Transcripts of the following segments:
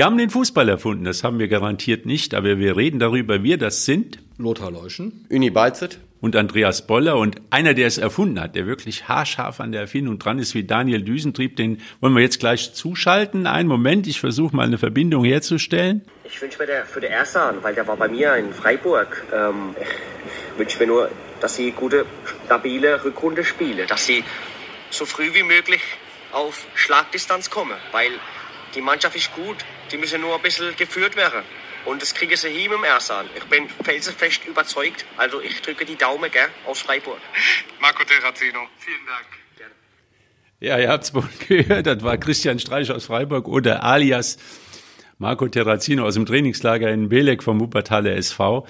Wir haben den Fußball erfunden, das haben wir garantiert nicht, aber wir reden darüber, wir das sind. Lothar Leuschen. Uni Beizet. Und Andreas Boller und einer, der es erfunden hat, der wirklich haarscharf an der Erfindung dran ist, wie Daniel Düsentrieb, den wollen wir jetzt gleich zuschalten. Einen Moment, ich versuche mal eine Verbindung herzustellen. Ich wünsche mir der, für den Ersan, weil der war bei mir in Freiburg, ähm, ich wünsche mir nur, dass sie gute, stabile Rückrunde spielen, dass sie so früh wie möglich auf Schlagdistanz kommen, weil die Mannschaft ist gut, die müssen nur ein bisschen geführt werden. Und das kriege sie hin im Ersan. Ich bin felsenfest überzeugt. Also ich drücke die Daumen gell, aus Freiburg. Marco Terrazino, vielen Dank. Gerne. Ja, ihr habt es wohl gehört, das war Christian Streich aus Freiburg oder alias Marco Terrazino aus dem Trainingslager in Belek vom Wuppertaler SV.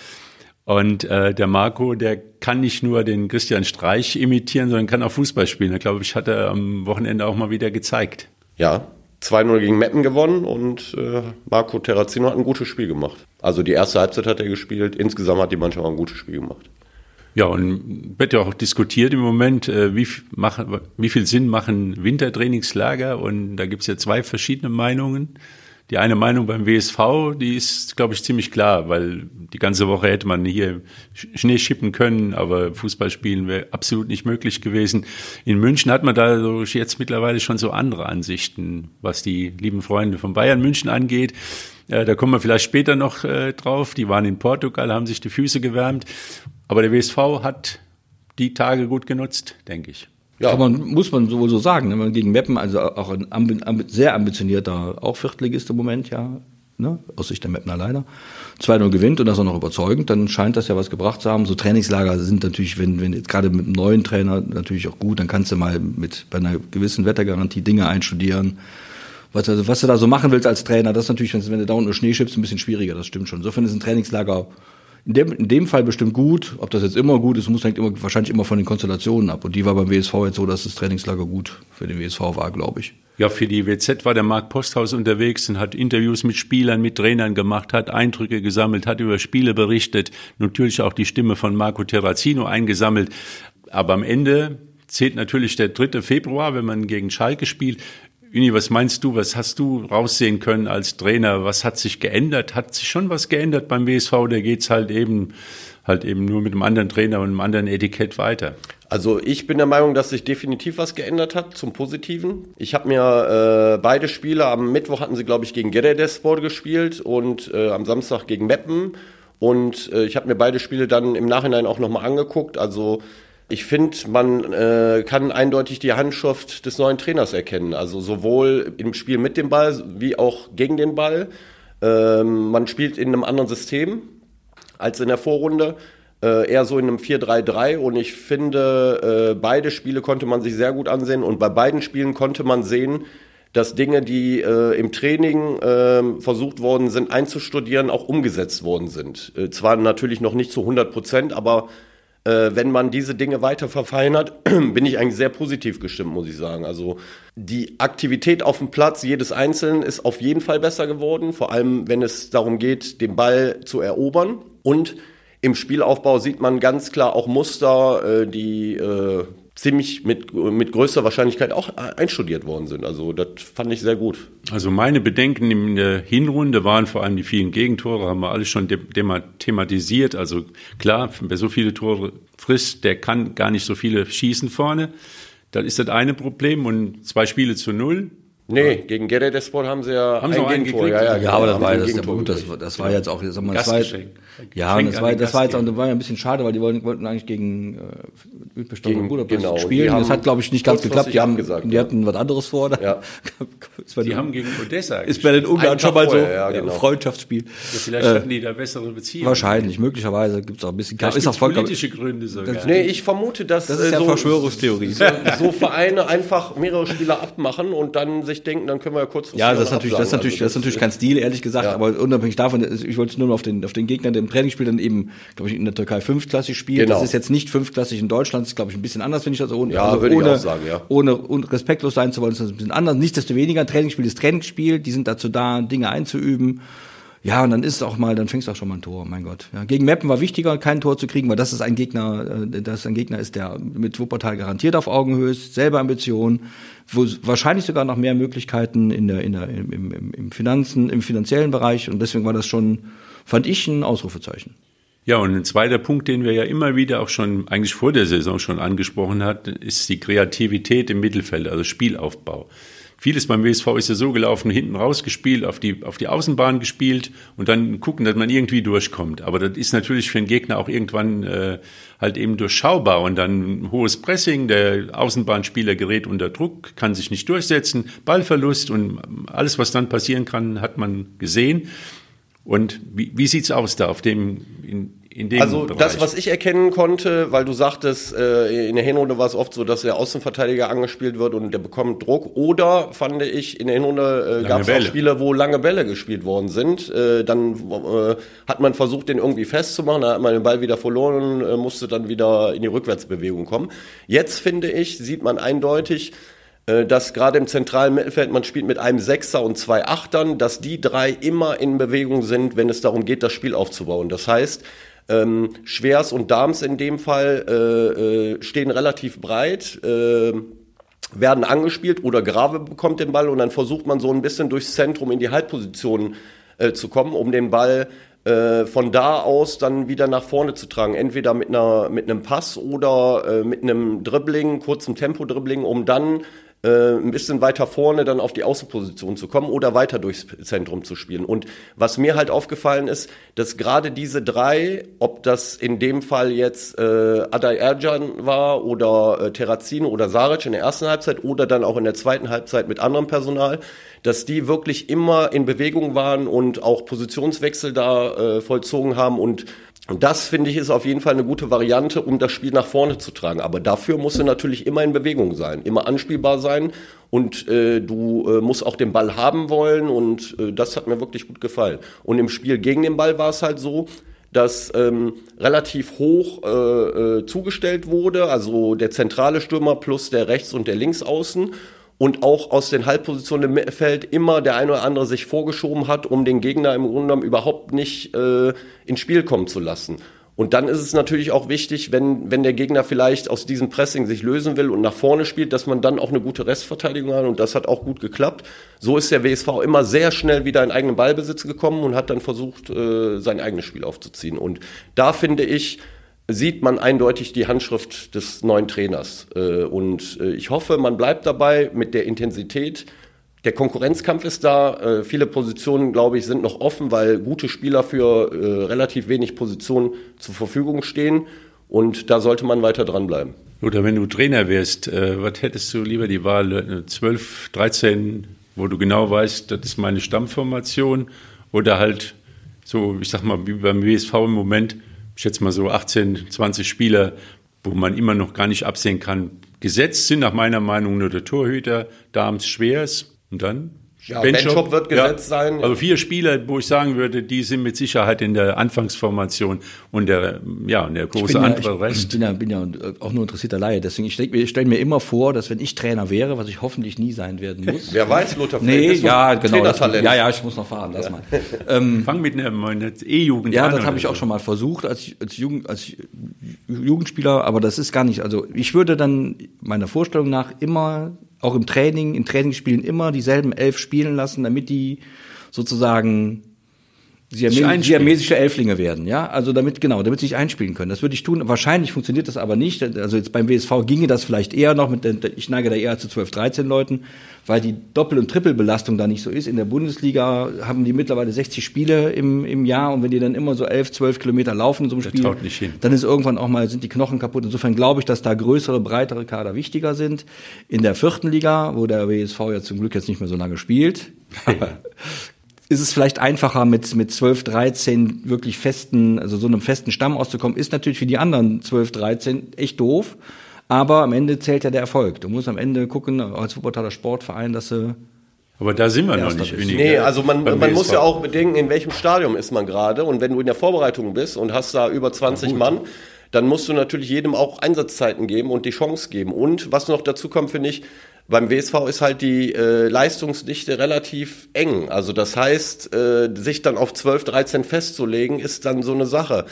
Und äh, der Marco, der kann nicht nur den Christian Streich imitieren, sondern kann auch Fußball spielen. Da glaube ich, hat er am Wochenende auch mal wieder gezeigt. Ja, 2-0 gegen Meppen gewonnen und äh, Marco Terrazino hat ein gutes Spiel gemacht. Also die erste Halbzeit hat er gespielt, insgesamt hat die Mannschaft auch ein gutes Spiel gemacht. Ja, und wird ja auch diskutiert im Moment, äh, wie, machen, wie viel Sinn machen Wintertrainingslager und da gibt's ja zwei verschiedene Meinungen. Die eine Meinung beim WSV, die ist, glaube ich, ziemlich klar, weil die ganze Woche hätte man hier Schnee schippen können, aber Fußball spielen wäre absolut nicht möglich gewesen. In München hat man da jetzt mittlerweile schon so andere Ansichten, was die lieben Freunde von Bayern München angeht. Äh, da kommen wir vielleicht später noch äh, drauf. Die waren in Portugal, haben sich die Füße gewärmt. Aber der WSV hat die Tage gut genutzt, denke ich. Ja. Kann man, muss man wohl so sagen. Wenn man gegen Meppen, also auch ein ambi sehr ambitionierter, auch Viertligist im Moment, ja, ne, aus Sicht der Meppner leider, 2-0 gewinnt und das auch noch überzeugend, dann scheint das ja was gebracht zu haben. So Trainingslager sind natürlich, wenn, wenn gerade mit einem neuen Trainer natürlich auch gut, dann kannst du mal mit bei einer gewissen Wettergarantie Dinge einstudieren. Was, also, was du da so machen willst als Trainer, das ist natürlich, wenn du da unten Schnee schippst, ein bisschen schwieriger, das stimmt schon. Insofern ist ein Trainingslager in dem, in dem Fall bestimmt gut. Ob das jetzt immer gut ist, muss hängt immer, wahrscheinlich immer von den Konstellationen ab. Und die war beim WSV jetzt so, dass das Trainingslager gut für den WSV war, glaube ich. Ja, für die WZ war der Marc Posthaus unterwegs und hat Interviews mit Spielern, mit Trainern gemacht, hat Eindrücke gesammelt, hat über Spiele berichtet, natürlich auch die Stimme von Marco Terrazino eingesammelt. Aber am Ende zählt natürlich der 3. Februar, wenn man gegen Schalke spielt. Uni, was meinst du, was hast du raussehen können als Trainer? Was hat sich geändert? Hat sich schon was geändert beim WSV? Da geht's halt eben, halt eben nur mit einem anderen Trainer und einem anderen Etikett weiter. Also ich bin der Meinung, dass sich definitiv was geändert hat zum Positiven. Ich habe mir äh, beide Spiele, am Mittwoch hatten sie, glaube ich, gegen Geredespor gespielt und äh, am Samstag gegen Meppen. Und äh, ich habe mir beide Spiele dann im Nachhinein auch nochmal angeguckt. Also ich finde, man äh, kann eindeutig die Handschrift des neuen Trainers erkennen. Also sowohl im Spiel mit dem Ball wie auch gegen den Ball. Ähm, man spielt in einem anderen System als in der Vorrunde. Äh, eher so in einem 4-3-3 und ich finde, äh, beide Spiele konnte man sich sehr gut ansehen und bei beiden Spielen konnte man sehen, dass Dinge, die äh, im Training äh, versucht worden sind einzustudieren, auch umgesetzt worden sind. Äh, zwar natürlich noch nicht zu 100 Prozent, aber äh, wenn man diese Dinge weiter verfeinert, bin ich eigentlich sehr positiv gestimmt, muss ich sagen. Also die Aktivität auf dem Platz, jedes Einzelnen, ist auf jeden Fall besser geworden, vor allem wenn es darum geht, den Ball zu erobern. Und im Spielaufbau sieht man ganz klar auch Muster, äh, die äh, ziemlich mit, mit größter Wahrscheinlichkeit auch einstudiert worden sind. Also das fand ich sehr gut. Also meine Bedenken in der Hinrunde waren vor allem die vielen Gegentore, haben wir alles schon thematisiert. Also klar, wer so viele Tore frisst, der kann gar nicht so viele schießen vorne. Das ist das eine Problem und zwei Spiele zu null. Nee, gegen Geredespor haben sie ja haben ein Gegentor. Ja, ja, ja, aber das war, das, gut, das, das war jetzt auch, sag mal, das war, ja, und das war, das war jetzt auch, das war ja ein bisschen schade, weil die wollten, wollten eigentlich gegen äh, gegen, Budapest genau, spielen. Das hat, glaube ich, nicht ganz geklappt. Die haben, gesagt, die hatten was anderes vor. Ja. die haben gegen Odessa Ist bei den Ungarn schon mal so ja, genau. Freundschaftsspiel. Ja, vielleicht äh, hatten die da bessere Beziehungen. Wahrscheinlich, möglicherweise gibt es auch ein bisschen. Ist auch politische Gründe sogar. Nee, ich vermute, dass das ist ja so, Verschwörungstheorie. So Vereine einfach mehrere Spieler abmachen und dann sich denken, dann können wir ja kurz Ja, das ist natürlich, das ist natürlich, also das ist natürlich kein Stil, ehrlich gesagt. Aber unabhängig davon, ich wollte nur noch auf den, auf den Gegner, der im Trainingsspiel dann eben, glaube ich, in der Türkei fünfklassig spielt. Genau. Das ist jetzt nicht fünfklassig in Deutschland, das ist, glaube ich, ein bisschen anders, finde ich das. Ohne, ja, also würde ohne, ich auch sagen, ja. Ohne, ohne respektlos sein zu wollen, ist das ein bisschen anders. Nichtsdestoweniger, ein Trainingsspiel ist Trainingsspiel, die sind dazu da, Dinge einzuüben. Ja, und dann ist es auch mal, dann fängst du auch schon mal ein Tor, mein Gott. Ja, gegen Meppen war wichtiger, kein Tor zu kriegen, weil das ist ein Gegner, äh, das ein Gegner ist, der mit Wuppertal garantiert auf Augenhöhe ist, selbe Ambition, wo wahrscheinlich sogar noch mehr Möglichkeiten in der, in der, im, im, im Finanzen, im finanziellen Bereich. Und deswegen war das schon, fand ich ein Ausrufezeichen. Ja, und ein zweiter Punkt, den wir ja immer wieder auch schon eigentlich vor der Saison schon angesprochen hatten, ist die Kreativität im Mittelfeld, also Spielaufbau. Vieles beim WSV ist ja so gelaufen, hinten rausgespielt, auf die, auf die Außenbahn gespielt und dann gucken, dass man irgendwie durchkommt. Aber das ist natürlich für den Gegner auch irgendwann äh, halt eben durchschaubar und dann hohes Pressing, der Außenbahnspieler gerät unter Druck, kann sich nicht durchsetzen, Ballverlust und alles, was dann passieren kann, hat man gesehen. Und wie, wie sieht's aus da auf dem, in, Also Bereich? das, was ich erkennen konnte, weil du sagtest, äh, in der Hinrunde war es oft so, dass der Außenverteidiger angespielt wird und der bekommt Druck. Oder fand ich, in der Hinrunde äh, gab es auch. Spiele, wo lange Bälle gespielt worden sind. Äh, dann äh, hat man versucht, den irgendwie festzumachen, dann hat man den Ball wieder verloren, äh, musste dann wieder in die Rückwärtsbewegung kommen. Jetzt finde ich, sieht man eindeutig, äh, dass gerade im zentralen Mittelfeld man spielt mit einem Sechser und zwei Achtern, dass die drei immer in Bewegung sind, wenn es darum geht, das Spiel aufzubauen. Das heißt, ähm, Schwers und Dams in dem Fall äh, äh, stehen relativ breit, äh, werden angespielt oder Grave bekommt den Ball und dann versucht man so ein bisschen durchs Zentrum in die Halbposition äh, zu kommen, um den Ball äh, von da aus dann wieder nach vorne zu tragen. Entweder mit, einer, mit einem Pass oder äh, mit einem Dribbling, kurzem Tempo-Dribbling, um dann äh, ein bisschen weiter vorne dann auf die Außenposition zu kommen oder weiter durchs Zentrum zu spielen. Und was mir halt aufgefallen ist, dass gerade diese drei, ob das in dem Fall jetzt äh, Adai Ercan war oder äh, Terrazino oder Saric in der ersten Halbzeit oder dann auch in der zweiten Halbzeit mit anderem Personal, dass die wirklich immer in Bewegung waren und auch Positionswechsel da äh, vollzogen haben und und das finde ich ist auf jeden Fall eine gute Variante, um das Spiel nach vorne zu tragen. Aber dafür musst du natürlich immer in Bewegung sein, immer anspielbar sein und äh, du äh, musst auch den Ball haben wollen und äh, das hat mir wirklich gut gefallen. Und im Spiel gegen den Ball war es halt so, dass ähm, relativ hoch äh, äh, zugestellt wurde, also der zentrale Stürmer plus der Rechts- und der Linksaußen und auch aus den Halbpositionen im Mittelfeld immer der eine oder andere sich vorgeschoben hat, um den Gegner im Grunde genommen überhaupt nicht äh, ins Spiel kommen zu lassen. Und dann ist es natürlich auch wichtig, wenn, wenn der Gegner vielleicht aus diesem Pressing sich lösen will und nach vorne spielt, dass man dann auch eine gute Restverteidigung hat. Und das hat auch gut geklappt. So ist der WSV immer sehr schnell wieder in eigenen Ballbesitz gekommen und hat dann versucht, äh, sein eigenes Spiel aufzuziehen. Und da finde ich, sieht man eindeutig die Handschrift des neuen Trainers. Äh, Und äh, ich hoffe, man bleibt dabei mit der Intensität. Der Konkurrenzkampf ist da. Äh, Viele Positionen, glaube ich, sind noch offen, weil gute Spieler für relativ wenig Positionen zur Verfügung stehen. Und da sollte man weiter dranbleiben. Oder wenn du Trainer wärst, was hättest du lieber die Wahl äh, 12, 13, wo du genau weißt, das ist meine Stammformation oder halt so, ich sag mal, wie beim WSV im Moment, ich schätze mal so 18, 20 Spieler, wo man immer noch gar nicht absehen kann. Gesetzt sind nach meiner Meinung nur der Torhüter, Dams, Schwers und dann Ja, Benchop wird gesetzt sein. Also vier Spieler, wo ich sagen würde, die sind mit Sicherheit in der Anfangsformation und der, ja, und der große ja, andere ich, Rest. bin ja, bin ja auch nur interessierter Laie. Deswegen, ich stelle mir, stell mir immer vor, dass wenn ich Trainer wäre, was ich hoffentlich nie sein werden muss. Wer weiß, Lothar Nee, bist du ja, genau. Das, Trainertalent. ja, ja, ich muss noch fahren, lass mal. Ähm, Fang mit einer, E-Jugend ja, an. das habe ich auch schon mal versucht als, als, Jugend, als Jugendspieler, aber das ist gar nicht, also ich würde dann meiner Vorstellung nach immer, auch im Training, in Trainingsspielen immer dieselben elf spielen lassen, damit die sozusagen einspielen. siamesische Elflinge werden, ja, also damit, genau, damit sie sich einspielen können. Das würde ich tun. Wahrscheinlich funktioniert das aber nicht. Also jetzt beim WSV ginge das vielleicht eher noch mit, den- ich neige da eher zu 12, 13 Leuten, weil die Doppel- und Trippelbelastung da nicht so ist. In der Bundesliga haben die mittlerweile 60 Spiele im, im Jahr und wenn die dann immer so 11, 12 Kilometer laufen in so einem Das Spiel, dann ist irgendwann auch mal, sind die Knochen kaputt. Insofern glaube ich, dass da größere, breitere Kader wichtiger sind. In der vierten Liga, wo der WSV ja zum Glück jetzt nicht mehr so lange spielt, ist es vielleicht einfacher mit, mit 12, 13 wirklich festen, also so einem festen Stamm auszukommen, ist natürlich für die anderen 12, 13 echt doof. Aber am Ende zählt ja der Erfolg. Du musst am Ende gucken, als Wuppertaler Sportverein, dass du Aber da sind wir noch Erster nicht. Weniger Nee, also man, man muss ja auch bedenken, in welchem Stadium ist man gerade. Und wenn du in der Vorbereitung bist und hast da über 20 Mann, dann musst du natürlich jedem auch Einsatzzeiten geben und die Chance geben. Und was noch dazu kommt, finde ich, beim WSV ist halt die äh, Leistungsdichte relativ eng. Also das heißt, äh, sich dann auf 12, 13 festzulegen, ist dann so eine Sache.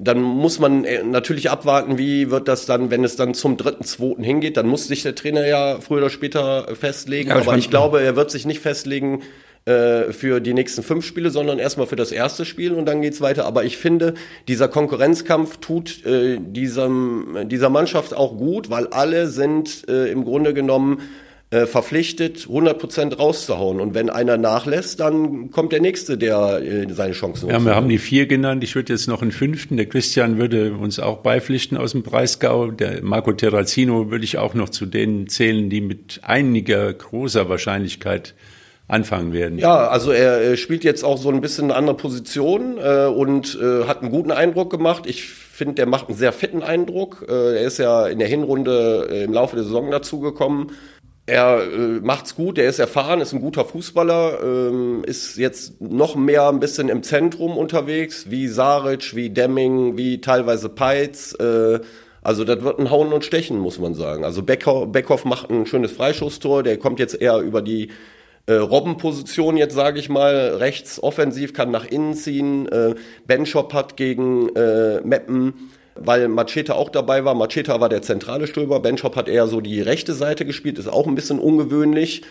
Dann muss man äh, natürlich abwarten, wie wird das dann, wenn es dann zum dritten, zweiten hingeht. Dann muss sich der Trainer ja früher oder später festlegen. Ja, aber ich aber mein- ich glaube, er wird sich nicht festlegen äh, für die nächsten fünf Spiele, sondern erstmal für das erste Spiel und dann geht's weiter. Aber ich finde, dieser Konkurrenzkampf tut äh, diesem, dieser Mannschaft auch gut, weil alle sind äh, im Grunde genommen äh, verpflichtet, 100% rauszuhauen. Und wenn einer nachlässt, dann kommt der Nächste, der äh, seine Chancen Ja, wir haben die vier genannt. Ich würde jetzt noch einen fünften. Der Christian würde uns auch beipflichten aus dem Breisgau. Der Marco Terrazino würde ich auch noch zu denen zählen, die mit einiger großer Wahrscheinlichkeit anfangen werden. Ja, also er spielt jetzt auch so ein bisschen eine andere Position äh, und äh, hat einen guten Eindruck gemacht. Ich finde, der macht einen sehr fitten Eindruck. Äh, er ist ja in der Hinrunde äh, im Laufe der Saison dazugekommen. Er äh, macht's gut, er ist erfahren, ist ein guter Fußballer, ähm, ist jetzt noch mehr ein bisschen im Zentrum unterwegs, wie Saric, wie Demming, wie teilweise Peitz. Äh, also das wird ein Hauen und Stechen, muss man sagen. Also Beckhoff, Beckhoff macht ein schönes Freischusstor, der kommt jetzt eher über die äh, Robbenposition jetzt sage ich mal, rechts offensiv kann nach innen ziehen. Äh, Benchop hat gegen äh, Meppen, weil Macheta auch dabei war. Macheta war der zentrale Stürmer, Benchop hat eher so die rechte Seite gespielt, ist auch ein bisschen ungewöhnlich.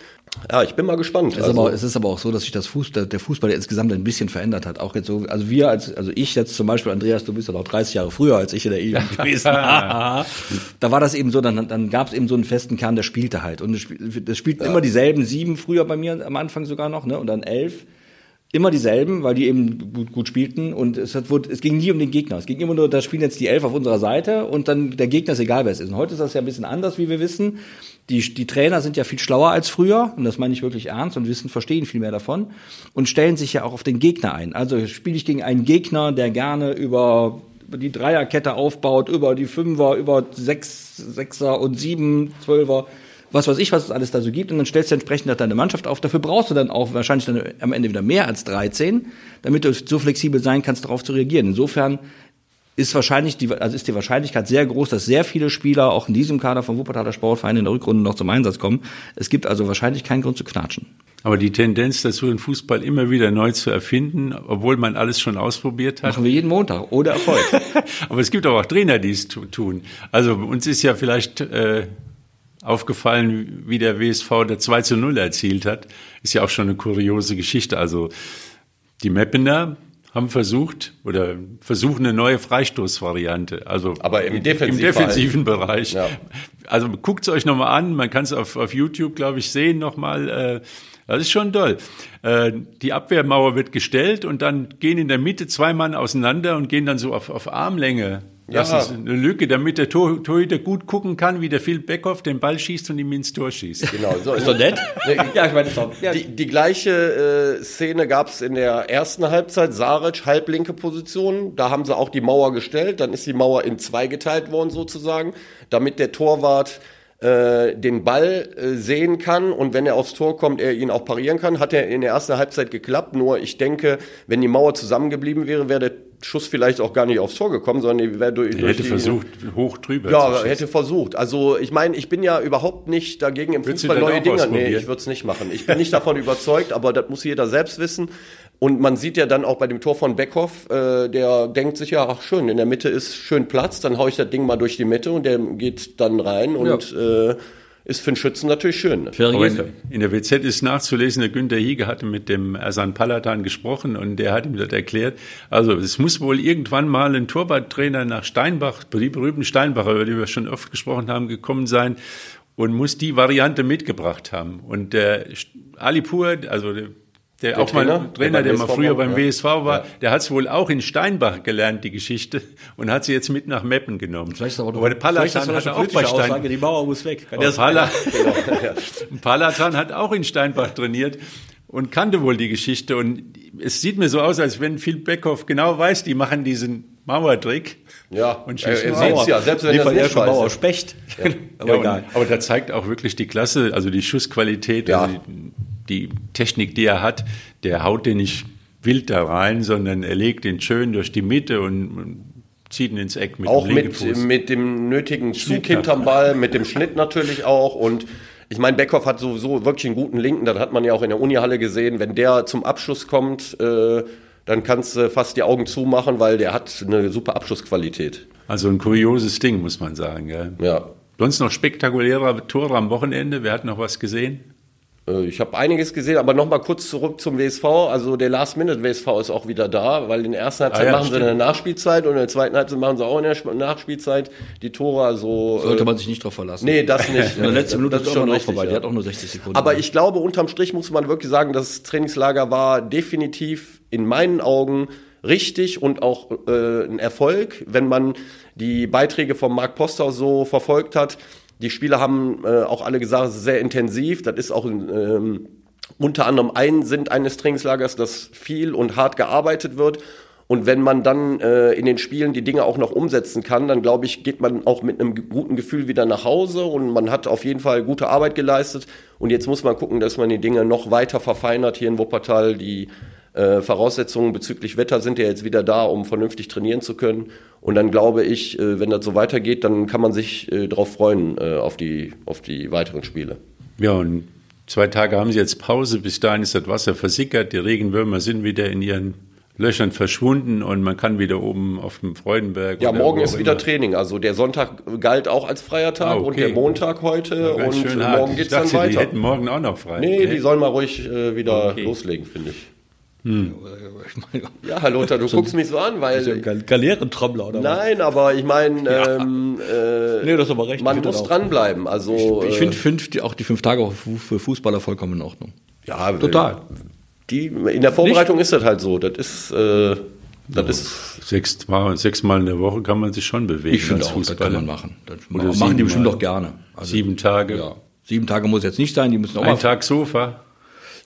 Ja, ich bin mal gespannt. Es ist, aber, es ist aber auch so, dass sich das Fußball, der Fußball insgesamt ein bisschen verändert hat. Auch jetzt so, also wir als, also ich jetzt zum Beispiel, Andreas, du bist ja noch 30 Jahre früher als ich in der E-Jugend gewesen. da war das eben so, dann, dann gab es eben so einen festen Kern, der spielte halt. Und es das spielten immer dieselben sieben früher bei mir am Anfang sogar noch, ne? Und dann elf. Immer dieselben, weil die eben gut, gut spielten und es, hat, es ging nie um den Gegner. Es ging immer nur, da spielen jetzt die Elf auf unserer Seite und dann der Gegner ist egal, wer es ist. Und heute ist das ja ein bisschen anders, wie wir wissen. Die, die Trainer sind ja viel schlauer als früher und das meine ich wirklich ernst und wissen, verstehen viel mehr davon und stellen sich ja auch auf den Gegner ein. Also spiele ich gegen einen Gegner, der gerne über über die Dreierkette aufbaut, über die Fünfer, über sechs, Sechser und sieben, Zwölfer, was weiß ich, was es alles da so gibt. Und dann stellst du entsprechend deine Mannschaft auf. Dafür brauchst du dann auch wahrscheinlich dann am Ende wieder mehr als 13, damit du so flexibel sein kannst, darauf zu reagieren. Insofern ist wahrscheinlich die, also ist die Wahrscheinlichkeit sehr groß, dass sehr viele Spieler auch in diesem Kader vom Wuppertaler Sportverein in der Rückrunde noch zum Einsatz kommen. Es gibt also wahrscheinlich keinen Grund zu knatschen. Aber die Tendenz dazu, den Fußball immer wieder neu zu erfinden, obwohl man alles schon ausprobiert hat. Machen wir jeden Montag ohne Erfolg. Aber es gibt auch Trainer, die es tu- tun. Also uns ist ja vielleicht äh, aufgefallen, wie der WSV der 2 zu 0 erzielt hat. Ist ja auch schon eine kuriose Geschichte. Also die Meppener haben versucht oder versuchen eine neue Freistoßvariante. Also Aber im im Defensivfall. defensiven Bereich. Ja. Also guckt es euch nochmal an. Man kann es auf, auf YouTube, glaube ich, sehen nochmal. Äh, das ist schon toll. Äh, die Abwehrmauer wird gestellt und dann gehen in der Mitte zwei Mann auseinander und gehen dann so auf, auf Armlänge. Das Ja. ist eine Lücke, damit der Tor, Torhüter gut gucken kann, wie der Phil Beckhoff den Ball schießt und ihm ins Tor schießt. Genau, so Ist doch nett? ja, ich meine, das doch, ja, Die, die gleiche äh, Szene gab es in der ersten Halbzeit. Saric, halblinke Position. Da haben sie auch die Mauer gestellt. Dann ist die Mauer in zwei geteilt worden sozusagen, damit der Torwart äh, den Ball äh, sehen kann und wenn er aufs Tor kommt, er ihn auch parieren kann. Hat er in der ersten Halbzeit geklappt. Nur ich denke, wenn die Mauer zusammengeblieben wäre, wäre der Schuss vielleicht auch gar nicht aufs Tor gekommen, sondern die wäre durch, Er durch hätte die, versucht, hoch drüber Ja, zu hätte versucht. Also ich meine, ich bin ja überhaupt nicht dagegen im du Fußball neue Dinge. Nee, ich würde es nicht machen. Ich bin nicht davon überzeugt, aber das muss jeder selbst wissen. Und man sieht ja dann auch bei dem Tor von Beckhoff, äh, der denkt sich ja, ach schön, in der Mitte ist schön Platz, dann hau ich das Ding mal durch die Mitte und der geht dann rein und äh, ist für den Schützen natürlich schön. Ne? in, in der WZ ist nachzulesen, der Günter Hiege hatte mit dem Ersan Palatan gesprochen und der hat ihm das erklärt. Also es muss wohl irgendwann mal ein Torwarttrainer nach Steinbach, die berühmten Steinbacher, über die wir schon oft gesprochen haben, gekommen sein und muss die Variante mitgebracht haben. Und der Alipur, also der, der, auch Trainer, mal der Trainer, beim der mal früher war, beim ja. WSV war, der hat es wohl auch in Steinbach gelernt, die Geschichte, und hat sie jetzt mit nach Meppen genommen. Vielleicht ist aber, doch- aber der Palatan hat auch bei Steinbach. Die Mauer muss weg. Der sein? Pala Palatan hat auch in Steinbach trainiert und kannte wohl die Geschichte. Und es sieht mir so aus, als wenn Phil Beckhoff genau weiß, die machen diesen Mauertrick. Ja, Und er, schießen er Mauer. sieht's ja, selbst wenn er das nicht schon weiß. Specht. Aber Ja, und, egal. aber da zeigt auch wirklich die Klasse, also die Schussqualität, Ja. also die, die Technik, die er hat. Der haut den nicht wild da rein, sondern er legt den schön durch die Mitte und, zieht ihn ins Eck mit Auch dem mit, Linkefuß. mit dem nötigen Zug hinterm Ball, mit dem Schnitt natürlich auch und ich meine, Beckhoff hat sowieso wirklich einen guten Linken, das hat man ja auch in der Unihalle gesehen. Wenn der zum Abschluss kommt, äh, dann kannst du fast die Augen zumachen, weil der hat eine super Abschlussqualität. Also ein kurioses Ding, muss man sagen. Gell? Ja. Sonst noch spektakuläre Tore am Wochenende. Wer hat noch was gesehen? Äh, Ich habe einiges gesehen, aber noch mal kurz zurück zum WSV. Also der Last-Minute-WSV ist auch wieder da, weil in der ersten Halbzeit Ah ja, machen sie stimmt. eine Nachspielzeit und in der zweiten Halbzeit machen sie auch in der Sp- Nachspielzeit die Tore. Also Sollte äh, man sich nicht drauf verlassen. nee, das nicht. In der letzten Minute Das ist schon richtig, vorbei. ja. Die hat auch nur 60 Sekunden. Aber ich glaube, unterm Strich muss man wirklich sagen, das Trainingslager war definitiv in meinen Augen richtig und auch äh, ein Erfolg, wenn man die Beiträge von Marc Posthaus so verfolgt hat. Die Spieler haben äh, auch alle gesagt, es ist sehr intensiv. Das ist auch ähm, unter anderem ein Sinn eines Trainingslagers, dass viel und hart gearbeitet wird. Und wenn man dann äh, in den Spielen die Dinge auch noch umsetzen kann, dann glaube ich, geht man auch mit einem guten Gefühl wieder nach Hause und man hat auf jeden Fall gute Arbeit geleistet. Und jetzt muss man gucken, dass man die Dinge noch weiter verfeinert hier in Wuppertal. Die äh, Voraussetzungen bezüglich Wetter sind ja jetzt wieder da, um vernünftig trainieren zu können. Und dann glaube ich, äh, wenn das so weitergeht, dann kann man sich äh, darauf freuen, äh, auf, die, auf die weiteren Spiele. Ja, und zwei Tage haben sie jetzt Pause. Bis dahin ist das Wasser versickert. Die Regenwürmer sind wieder in ihren Löchern verschwunden und man kann wieder oben auf dem Freudenberg. Ja, morgen ist wieder immer- Training. Also der Sonntag galt auch als freier Tag Ah, okay. und der Montag heute und morgen Ich geht's dann dachte, Die weiter. hätten morgen auch noch frei. Nee, die sollen mal ruhig äh, wieder Okay. loslegen, finde ich. Ich meine, Ja, Herr Lothar, du guckst mich so an, weil. Gal Galeerentrommler oder Nein, aber ich meine, ähm, äh, Nee, das ist aber recht. man Ich muss dranbleiben. Also, Ich äh, finde fünf, die- auch die fünf Tage für Fußballer vollkommen in Ordnung. ja, Total. Die, in der Vorbereitung ist das halt so. Das ist, äh, das ist Sechsmal, sechsmal in der Woche kann man sich schon bewegen. Ich finde als auch, das kann Fußballer. man machen. Das Oder machen die bestimmt auch gerne. Also, Sieben Tage. Ja. Sieben Tage muss jetzt nicht sein, die müssen auch Ein mal. Tag Sofa.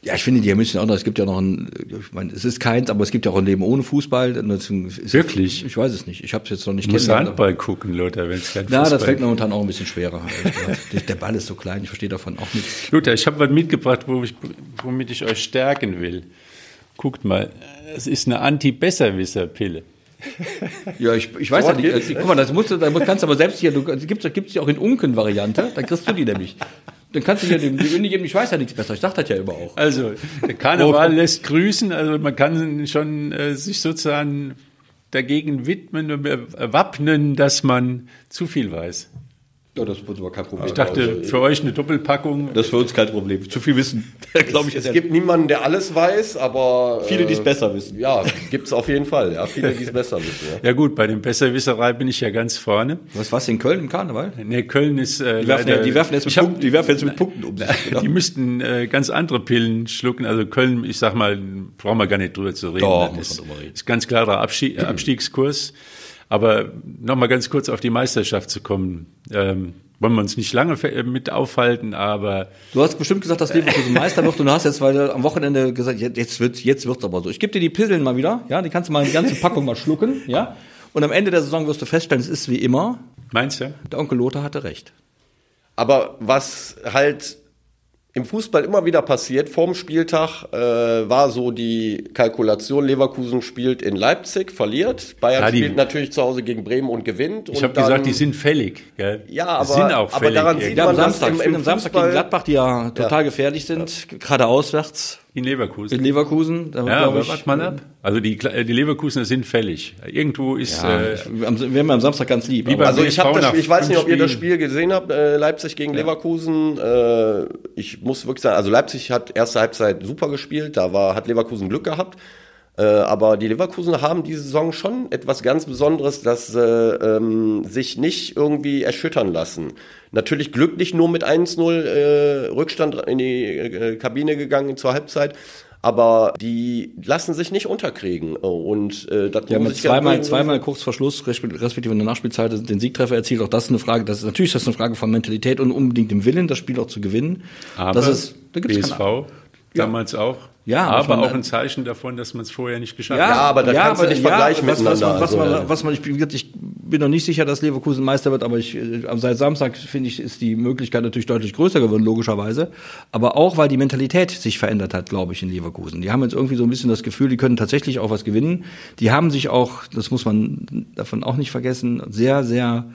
Ja, ich finde, die müssen auch noch, es gibt ja noch ein, ich meine, es ist keins, aber es gibt ja auch ein Leben ohne Fußball. Das ist- Wirklich? Ich weiß es nicht. Ich habe es jetzt noch nicht Du musst. Handball gucken, Lothar, wenn es kein Ja, Fußball das fällt mir momentan auch ein bisschen schwerer. Der Ball ist so klein, ich verstehe davon auch nichts. Luther, ich habe was mitgebracht, womit ich euch stärken will. Guckt mal, es ist eine Anti-Besserwisser-Pille. Ja, ich, ich weiß So ja nicht. äh, Guck mal, das musst du, da kannst du aber selbst hier, du gibt's, gibt's die auch in Unken-Variante, dann kriegst du die nämlich. Dann kannst du hier dem, dem geben, ich weiß ja nichts besser, ich sag das ja immer auch. Also, der Karneval lässt grüßen, also man kann schon äh, sich sozusagen dagegen widmen und wappnen, dass man zu viel weiß. Ja, das uns aber kein Problem. Ich dachte, für euch eine Doppelpackung. das ist für uns kein Problem. Zu viel Wissen, glaube ich. es ist gibt niemanden, der alles weiß, aber. viele, die es äh, besser wissen. Ja, gibt's auf jeden Fall. Ja, viele, die es besser wissen. Ja. Ja gut, bei dem Besserwisserei bin ich ja ganz vorne. Was war's in Köln im Karneval? Nee, Köln ist äh, Die werfen, leider, die werfen, jetzt, mit hab- Punkten, die werfen jetzt mit Punkten um sich. Die müssten äh, ganz andere Pillen schlucken. Also Köln, ich sag mal, brauchen wir gar nicht drüber zu reden. Doch, Das muss man drüber reden. ist ganz klarer Abschied, äh, Abstiegskurs. Aber nochmal ganz kurz auf die Meisterschaft zu kommen. Ähm, wollen wir uns nicht lange äh, mit aufhalten, aber Du hast bestimmt gesagt, dass Leverkusen Meister wird und du hast jetzt weil du am Wochenende gesagt, jetzt wird's, jetzt wird's aber so. Ich gebe dir die Pillen mal wieder, ja, die kannst du mal die ganze Packung mal schlucken, ja. Und am Ende der Saison wirst du feststellen, es ist wie immer, meinst du? der Onkel Lothar hatte recht. Aber was halt im Fußball immer wieder passiert, vorm Spieltag äh, war so die Kalkulation, Leverkusen spielt in Leipzig, verliert, Bayern Ja, die- spielt natürlich zu Hause gegen Bremen und gewinnt. Ich habe gesagt, die sind fällig. Gell? Ja, aber- sind auch aber fällig. daran irgendwie. sieht Ja, am man das Samstag, im- im am Samstag Fußball- gegen Gladbach, die ja total gefährlich sind, gerade auswärts in Leverkusen. in Leverkusen. Da ja, aber warte mal ab. Also die, die Leverkusener sind fällig. Irgendwo ist Ja, äh, ich, wir haben am Samstag ganz lieb. Also ich habe das Spiel, ich weiß nicht, ob ihr das. Spiel gesehen habt, äh, Leipzig gegen Leverkusen. Äh, ich muss wirklich sagen, also Leipzig hat erste Halbzeit super gespielt, da war hat Leverkusen Glück gehabt. Äh, aber die Leverkusener haben diese Saison schon etwas ganz Besonderes, dass sie ähm, sich nicht irgendwie erschüttern lassen. Natürlich glücklich nur mit 1-0 äh, Rückstand in die äh, Kabine gegangen zur Halbzeit. Aber die lassen sich nicht unterkriegen. Und äh, das haben muss jetzt ich zweimal, ehrlich- zweimal kurz vor Schluss, respe- respektive in der Nachspielzeit, den Siegtreffer erzielt. Auch das ist eine Frage, das ist natürlich das ist eine Frage von Mentalität und unbedingt dem Willen, das Spiel auch zu gewinnen. aber das ist, da gibt's BSV keine- damals auch. Ja, aber aber auch ein Zeichen davon, dass man es vorher nicht geschafft Ja, hat. aber da kannst du nicht vergleichen was, was, miteinander, man, was, also, man, was man, ich, bin- ich bin noch nicht sicher, dass Leverkusen Meister wird, aber ich, äh, seit Samstag finde ich, ist die Möglichkeit natürlich deutlich größer geworden, logischerweise. Aber auch, weil die Mentalität sich verändert hat, glaube ich, in Leverkusen. Die haben jetzt irgendwie so ein bisschen das Gefühl, die können tatsächlich auch was gewinnen. Die haben sich auch, das muss man davon auch nicht vergessen, sehr, sehr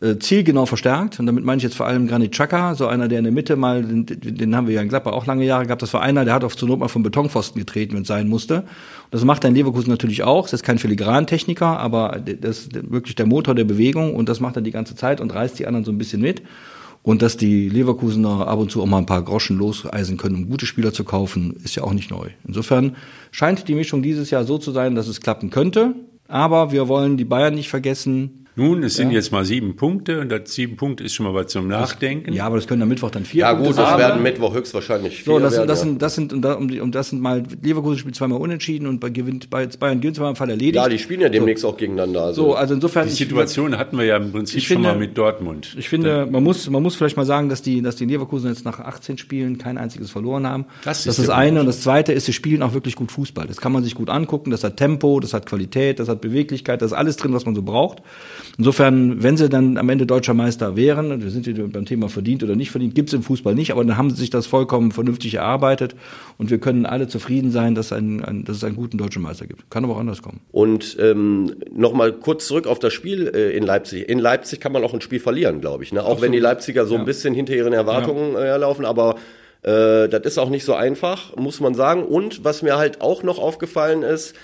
äh, zielgenau verstärkt. Und damit meine ich jetzt vor allem Granit Xhaka, so einer, der in der Mitte mal, den, den haben wir ja in Gladbach auch lange Jahre gehabt. Das war einer, der hat auf zur Not mal vom Betonpfosten getreten, wenn es sein musste. Und das macht er in Leverkusen natürlich auch. Das ist kein Filigrantechniker, aber das ist wirklich der Motor der Bewegung und das macht er die ganze Zeit und reißt die anderen so ein bisschen mit. Und dass die Leverkusener ab und zu auch mal ein paar Groschen loseisen können, um gute Spieler zu kaufen, ist ja auch nicht neu. Insofern scheint die Mischung dieses Jahr so zu sein, dass es klappen könnte. Aber wir wollen die Bayern nicht vergessen. Nun, es sind jetzt mal sieben Punkte und das sieben Punkte ist schon mal was zum Nachdenken. Ja, aber das können am Mittwoch dann vier Ja Punkte gut, das sein. werden Mittwoch höchstwahrscheinlich vier So, das, werden, das, ja. sind, das sind, und da- um, die- um das sind mal, Leverkusen spielt zweimal unentschieden und bei gewinnt, bei Bayern gewinnt zweimal im Fall erledigt. Ja, die spielen ja demnächst auch gegeneinander. Also. so, also insofern. Die ich- Situation hatten wir ja im Prinzip Ich schon finde- mal mit Dortmund. Ich finde, man muss, man muss vielleicht mal sagen, dass die, dass die Leverkusen jetzt nach 18 Spielen kein einziges verloren haben. Das ist das, ist das ja eine. Und das zweite ist, sie spielen auch wirklich gut Fußball. Das kann man sich gut angucken. Das hat Tempo, das hat Qualität, das hat Beweglichkeit, das ist alles drin, was man so braucht. Insofern, wenn sie dann am Ende deutscher Meister wären, und wir sind wieder beim Thema verdient oder nicht verdient, gibt es im Fußball nicht, aber dann haben sie sich das vollkommen vernünftig erarbeitet und wir können alle zufrieden sein, dass, ein, ein, dass es einen guten deutschen Meister gibt. Kann aber auch anders kommen. Und ähm, nochmal kurz zurück auf das Spiel äh, in Leipzig. In Leipzig kann man auch ein Spiel verlieren, glaube ich. Ne? Auch wenn die Leipziger so ein bisschen hinter ihren Erwartungen äh, laufen, aber äh, das ist auch nicht so einfach, muss man sagen. Und was mir halt auch noch aufgefallen ist,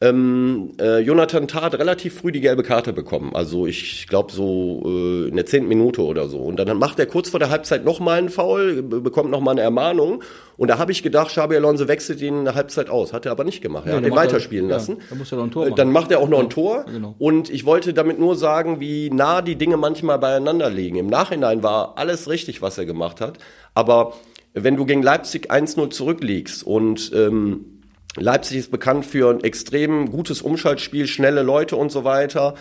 ähm, äh, Jonathan Tah hat relativ früh die gelbe Karte bekommen. Also ich glaube so äh, in der zehnten Minute oder so. Und dann macht er kurz vor der Halbzeit nochmal einen Foul, be- bekommt nochmal eine Ermahnung. Und da habe ich gedacht, Xabi Alonso wechselt ihn in der Halbzeit aus. Hat er aber nicht gemacht. Er Ja, hat ihn macht er- weiterspielen ja, lassen. dann muss er doch ein Tor Äh, machen. Dann macht er auch noch ein Tor. genau. Und ich wollte damit nur sagen, wie nah die Dinge manchmal beieinander liegen. Im Nachhinein war alles richtig, was er gemacht hat. Aber wenn du gegen Leipzig 1-0 zurückliegst und ähm, Leipzig ist bekannt für ein extrem gutes Umschaltspiel, schnelle Leute und so weiter.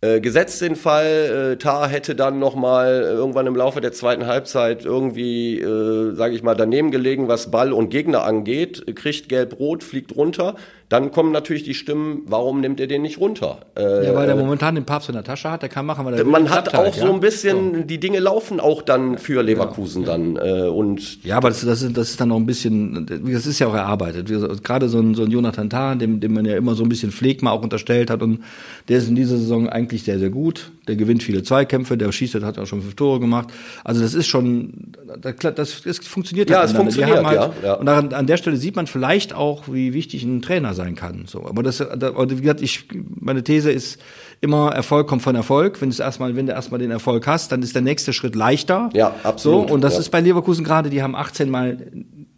Äh, gesetzt den Fall, äh, Tar hätte dann noch mal irgendwann im Laufe der zweiten Halbzeit irgendwie, äh, sage ich mal, daneben gelegen, was Ball und Gegner angeht, kriegt gelb-rot, fliegt runter. Dann kommen natürlich die Stimmen, warum nimmt er den nicht runter? Äh, Ja, weil der momentan den Papst in der Tasche hat, der kann machen, was er man hat halt, auch so ja. ein bisschen, die Dinge laufen auch dann für Leverkusen dann. Äh, und Ja, aber das, das, ist, das ist dann auch ein bisschen, das ist ja auch erarbeitet. Gerade so ein, so ein Jonathan Tah, dem, dem man ja immer so ein bisschen Pflegma auch unterstellt hat und der ist in dieser Saison eigentlich sehr, sehr gut. Der gewinnt viele Zweikämpfe, der schießt, hat auch schon fünf Tore gemacht. Also das ist schon, das, das, das funktioniert Ja, es funktioniert, halt, ja, ja. Und daran, an der Stelle sieht man vielleicht auch, wie wichtig ein Trainer sein kann. So, aber das, da, und wie gesagt, ich, meine These ist immer, Erfolg kommt von Erfolg. Wenn du erstmal, wenn du erstmal den Erfolg hast, dann ist der nächste Schritt leichter. Ja, absolut, So, und das ja. ist bei Leverkusen gerade, die haben 18 Mal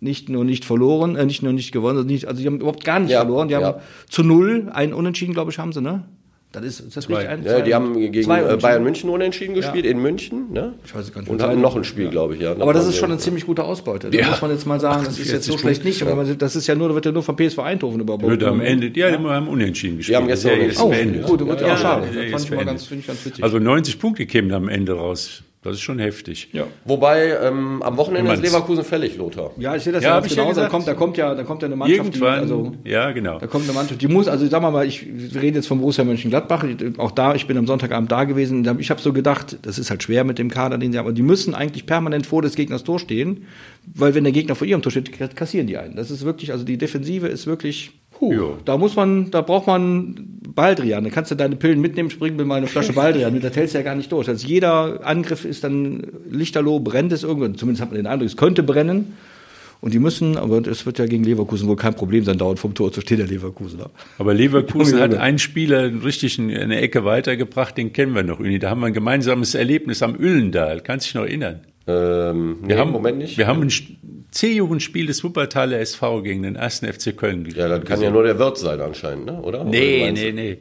nicht nur nicht verloren, äh, nicht nur nicht gewonnen, also, nicht, also die haben überhaupt gar nicht Ja, verloren. Die ja. haben zu null, einen Unentschieden, glaube ich, haben sie, ne? Das ist, ist das Zwei. richtig? Ein, ja, die haben gegen zwei äh. Bayern München unentschieden gespielt, in München. Ne? Ich weiß es gar nicht. Und Zwei- hatten noch ein Spiel, glaube ich. Ja, Aber das ist schon eine ziemlich gute Ausbeute. Da Ja. muss man jetzt mal sagen, das ist jetzt so 48 schlecht nicht. Man- das ist ja nur, wird ja nur vom PSV Eindhoven überhaupt. Wird am Ende, ja, die haben unentschieden gespielt. haben gestern Das ist ja unentschieden. jetzt Oh, gut, gut, ja, schade. Das fand ich mal ganz, finde ich ganz witzig. Also 90 Punkte kämen am Ende raus. Das ist schon heftig. ja. Wobei ähm, am Wochenende ist Leverkusen fällig, Lothar. Ja, ich sehe das Ja, ja, ganz ich ja genau. da kommt, da kommt ja, da kommt ja eine Mannschaft, Irgendwann, die, also, ja, genau. Da kommt eine Mannschaft, die muss, also wir mal, ich wir reden jetzt vom Borussia Mönchengladbach, auch da, ich bin am Sonntagabend da gewesen, ich habe so gedacht, das ist halt schwer mit dem Kader, den sie haben, aber die müssen eigentlich permanent vor des Gegners Tor stehen, weil wenn der Gegner vor ihrem Tor steht, kassieren die einen. Das ist wirklich, also die Defensive ist wirklich, puh, Ja. da muss man, da braucht man Baldrian, da kannst du deine Pillen mitnehmen, springen mit mal eine Flasche Baldrian, mit, das hältst du ja gar nicht durch. Also jeder Angriff ist dann lichterloh, brennt es irgendwann, zumindest hat man den Eindruck, es könnte brennen. Und die müssen, aber es wird ja gegen Leverkusen wohl kein Problem sein, dauernd vom Tor zu stehen, der Leverkusener. Aber Leverkusen hat einen Spieler richtig in eine Ecke weitergebracht, den kennen wir noch. Uni. Da haben wir ein gemeinsames Erlebnis am Üllendal. Kannst du dich noch erinnern? Ähm, nee, Wir haben, im Moment nicht. Wir haben ein C-Jugendspiel des Wuppertaler SV gegen den 1. FC Köln ja, das kann ja nur der Wirt sein anscheinend, ne? oder? Oder Nee, meinst nee, nee.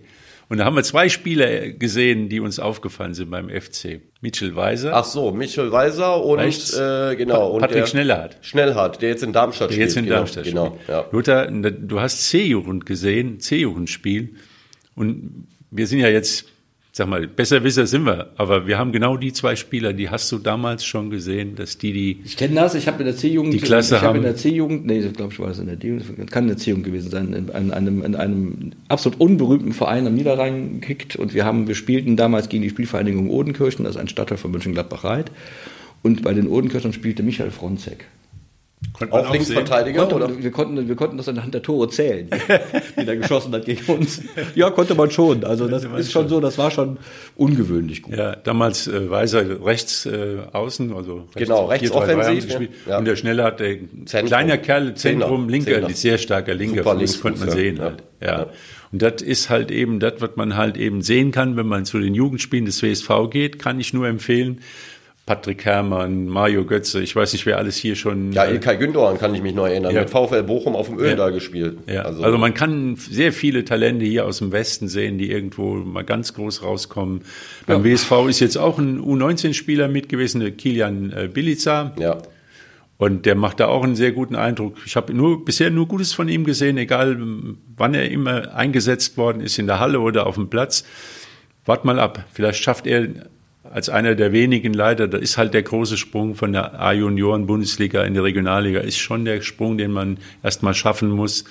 Und da haben wir zwei Spieler gesehen, die uns aufgefallen sind beim FC. Mitchell Weiser, Ach so, Michel Weiser und Rechts. äh, genau und Patrick Schnellhardt. Schnellhardt, der jetzt in Darmstadt der spielt. jetzt in genau, Darmstadt Genau, spielt. ja. Lothar, du hast C-Jugend gesehen, C-Jugendspiel. Und wir sind ja jetzt, sag mal, Besserwisser sind wir, aber wir haben genau die zwei Spieler, die hast du damals schon gesehen, dass die die Ich kenne das, ich habe in der C-Jugend, Die Klasse ich habe in haben- der C-Jugend, nee, ich glaube, ich war das in der D, kann in der C-Jugend gewesen sein, in einem, einem, in einem absolut unberühmten Verein am Niederrhein gekickt und wir haben, wir spielten damals gegen die Spielvereinigung Odenkirchen, das ist ein Stadtteil von Mönchengladbach-Reit und bei den Odenkirchen spielte Michael Fronzek. Konnte man Auch Linksverteidiger, Konnte, oder? wir, konnten, wir konnten das anhand der Tore zählen, die er geschossen hat gegen uns. Ja, konnte man schon. Also das ist schon so, das war schon ungewöhnlich gut. Ja, damals äh, Weiser rechts äh, außen, also rechts, Genau, rechts 4-3-3 haben sie offensiv, gespielt. ja. Und der Schnelle hat der Zentrum. kleiner Kerl, Zentrum, linker, sehr starker linker Super Fuß, konnte man sehen Ja. halt. Ja. Ja. Und das ist halt eben das, was man halt eben sehen kann, wenn man zu den Jugendspielen des WSV geht, kann ich nur empfehlen. Patrick Herrmann, Mario Götze, ich weiß nicht, wer alles hier schon. Ja, äh, Ilkay Gündogan kann ich mich noch erinnern. Ja. Mit VfL Bochum auf dem Öl Ja. da gespielt. Ja, also, man kann sehr viele Talente hier aus dem Westen sehen, die irgendwo mal ganz groß rauskommen. Beim WSV ist jetzt auch ein U19-Spieler mit gewesen, der Kilian äh, Bilica. ja. Und der macht da auch einen sehr guten Eindruck. Ich habe nur bisher nur Gutes von ihm gesehen, egal wann er immer eingesetzt worden ist, in der Halle oder auf dem Platz. Wart mal ab. Vielleicht schafft er als einer der wenigen leider, da ist halt der große Sprung von der A-Junioren-Bundesliga in die Regionalliga, ist schon der Sprung, den man erst mal schaffen muss.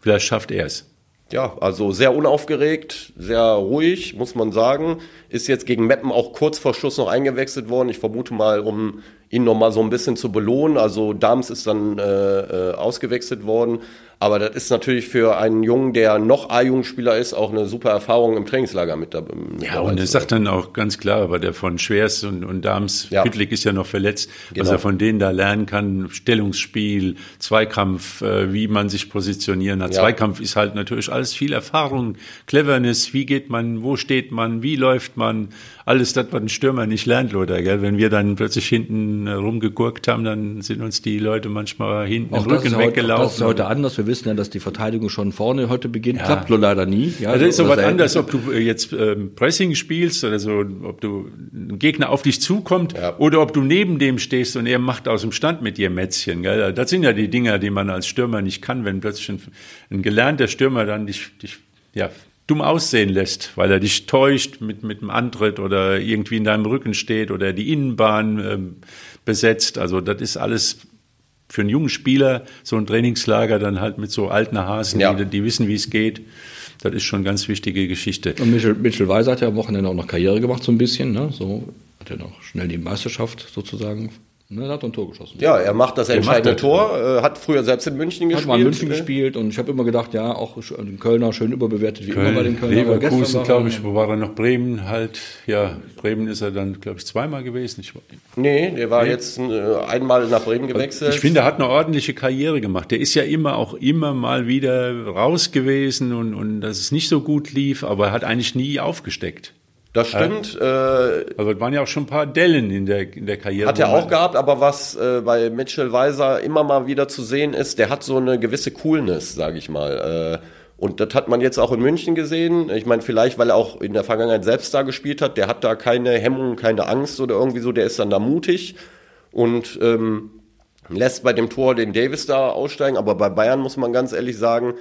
Vielleicht schafft er es. Ja, also sehr unaufgeregt, sehr ruhig, muss man sagen. Ist jetzt gegen Meppen auch kurz vor Schluss noch eingewechselt worden. Ich vermute mal, um ihn noch mal so ein bisschen zu belohnen. Also Dams ist dann äh, äh, ausgewechselt worden. Aber das ist natürlich für einen Jungen, der noch A-Jugendspieler ist, auch eine super Erfahrung im Trainingslager mit, da, mit Ja, dabei und er sagt dann auch ganz klar, aber der von Schwers und, und Dams, Ja. Püttlik ist ja noch verletzt, was Genau. er von denen da lernen kann, Stellungsspiel, Zweikampf, äh, wie man sich positionieren hat. Ja. Zweikampf ist halt natürlich alles viel Erfahrung, Cleverness, wie geht man, wo steht man, wie läuft man, alles das, was ein Stürmer nicht lernt, Lothar, gell? Wenn wir dann plötzlich hinten rumgegurkt haben, dann sind uns die Leute manchmal hinten im Auch das, Rücken ist heute, auch weggelaufen. das ist heute anders. Wir wissen ja, dass die Verteidigung schon vorne heute beginnt. Klappt nur leider nie. Ja, Also das ist so was anderes, ob du äh, jetzt ähm, Pressing spielst oder so, ob du ein Gegner auf dich zukommt Ja. oder ob du neben dem stehst und er macht aus dem Stand mit dir Mätzchen. Gell? Das sind ja die Dinger, die man als Stürmer nicht kann, wenn plötzlich ein, ein gelernter Stürmer dann dich, dich ja, dumm aussehen lässt, weil er dich täuscht mit, mit dem Antritt oder irgendwie in deinem Rücken steht oder die Innenbahn ähm, besetzt. Also das ist alles für einen jungen Spieler so ein Trainingslager dann halt mit so alten Hasen, Ja. die, die wissen, wie es geht. Das ist schon eine ganz wichtige Geschichte. Und Mitchell, Mitchell Weiser hat ja am Wochenende auch noch Karriere gemacht, so ein bisschen. Ne? So hat er noch schnell die Meisterschaft sozusagen. Ne, er hat ein Tor geschossen. Ja, er macht das entscheidende macht das. Tor, äh, hat früher selbst in München Hat gespielt. mal in München äh, gespielt und ich habe immer gedacht, ja, auch den Kölner schön überbewertet, wie immer bei den Kölner. Leverkusen, er- glaube ich, wo war er noch? Bremen halt. Ja, Bremen ist er dann, glaube ich, zweimal gewesen. Ich, Nee, der war jetzt äh, einmal nach Bremen gewechselt. ich finde, er hat eine ordentliche Karriere gemacht. Der ist ja immer auch immer mal wieder raus gewesen und, und dass es nicht so gut lief, aber er hat eigentlich nie aufgesteckt. Das stimmt. Äh, Also es waren ja auch schon ein paar Dellen in der, in der Karriere. Hat er auch gehabt, aber was äh, bei Mitchell Weiser immer mal wieder zu sehen ist, der hat so eine gewisse Coolness, sage ich mal. Äh, und das hat man jetzt auch in München gesehen. Ich meine, vielleicht, weil er auch in der Vergangenheit selbst da gespielt hat, der hat da keine Hemmung, keine Angst oder irgendwie so, der ist dann da mutig und ähm, lässt bei dem Tor den Davis da aussteigen. Aber bei Bayern muss man ganz ehrlich sagen,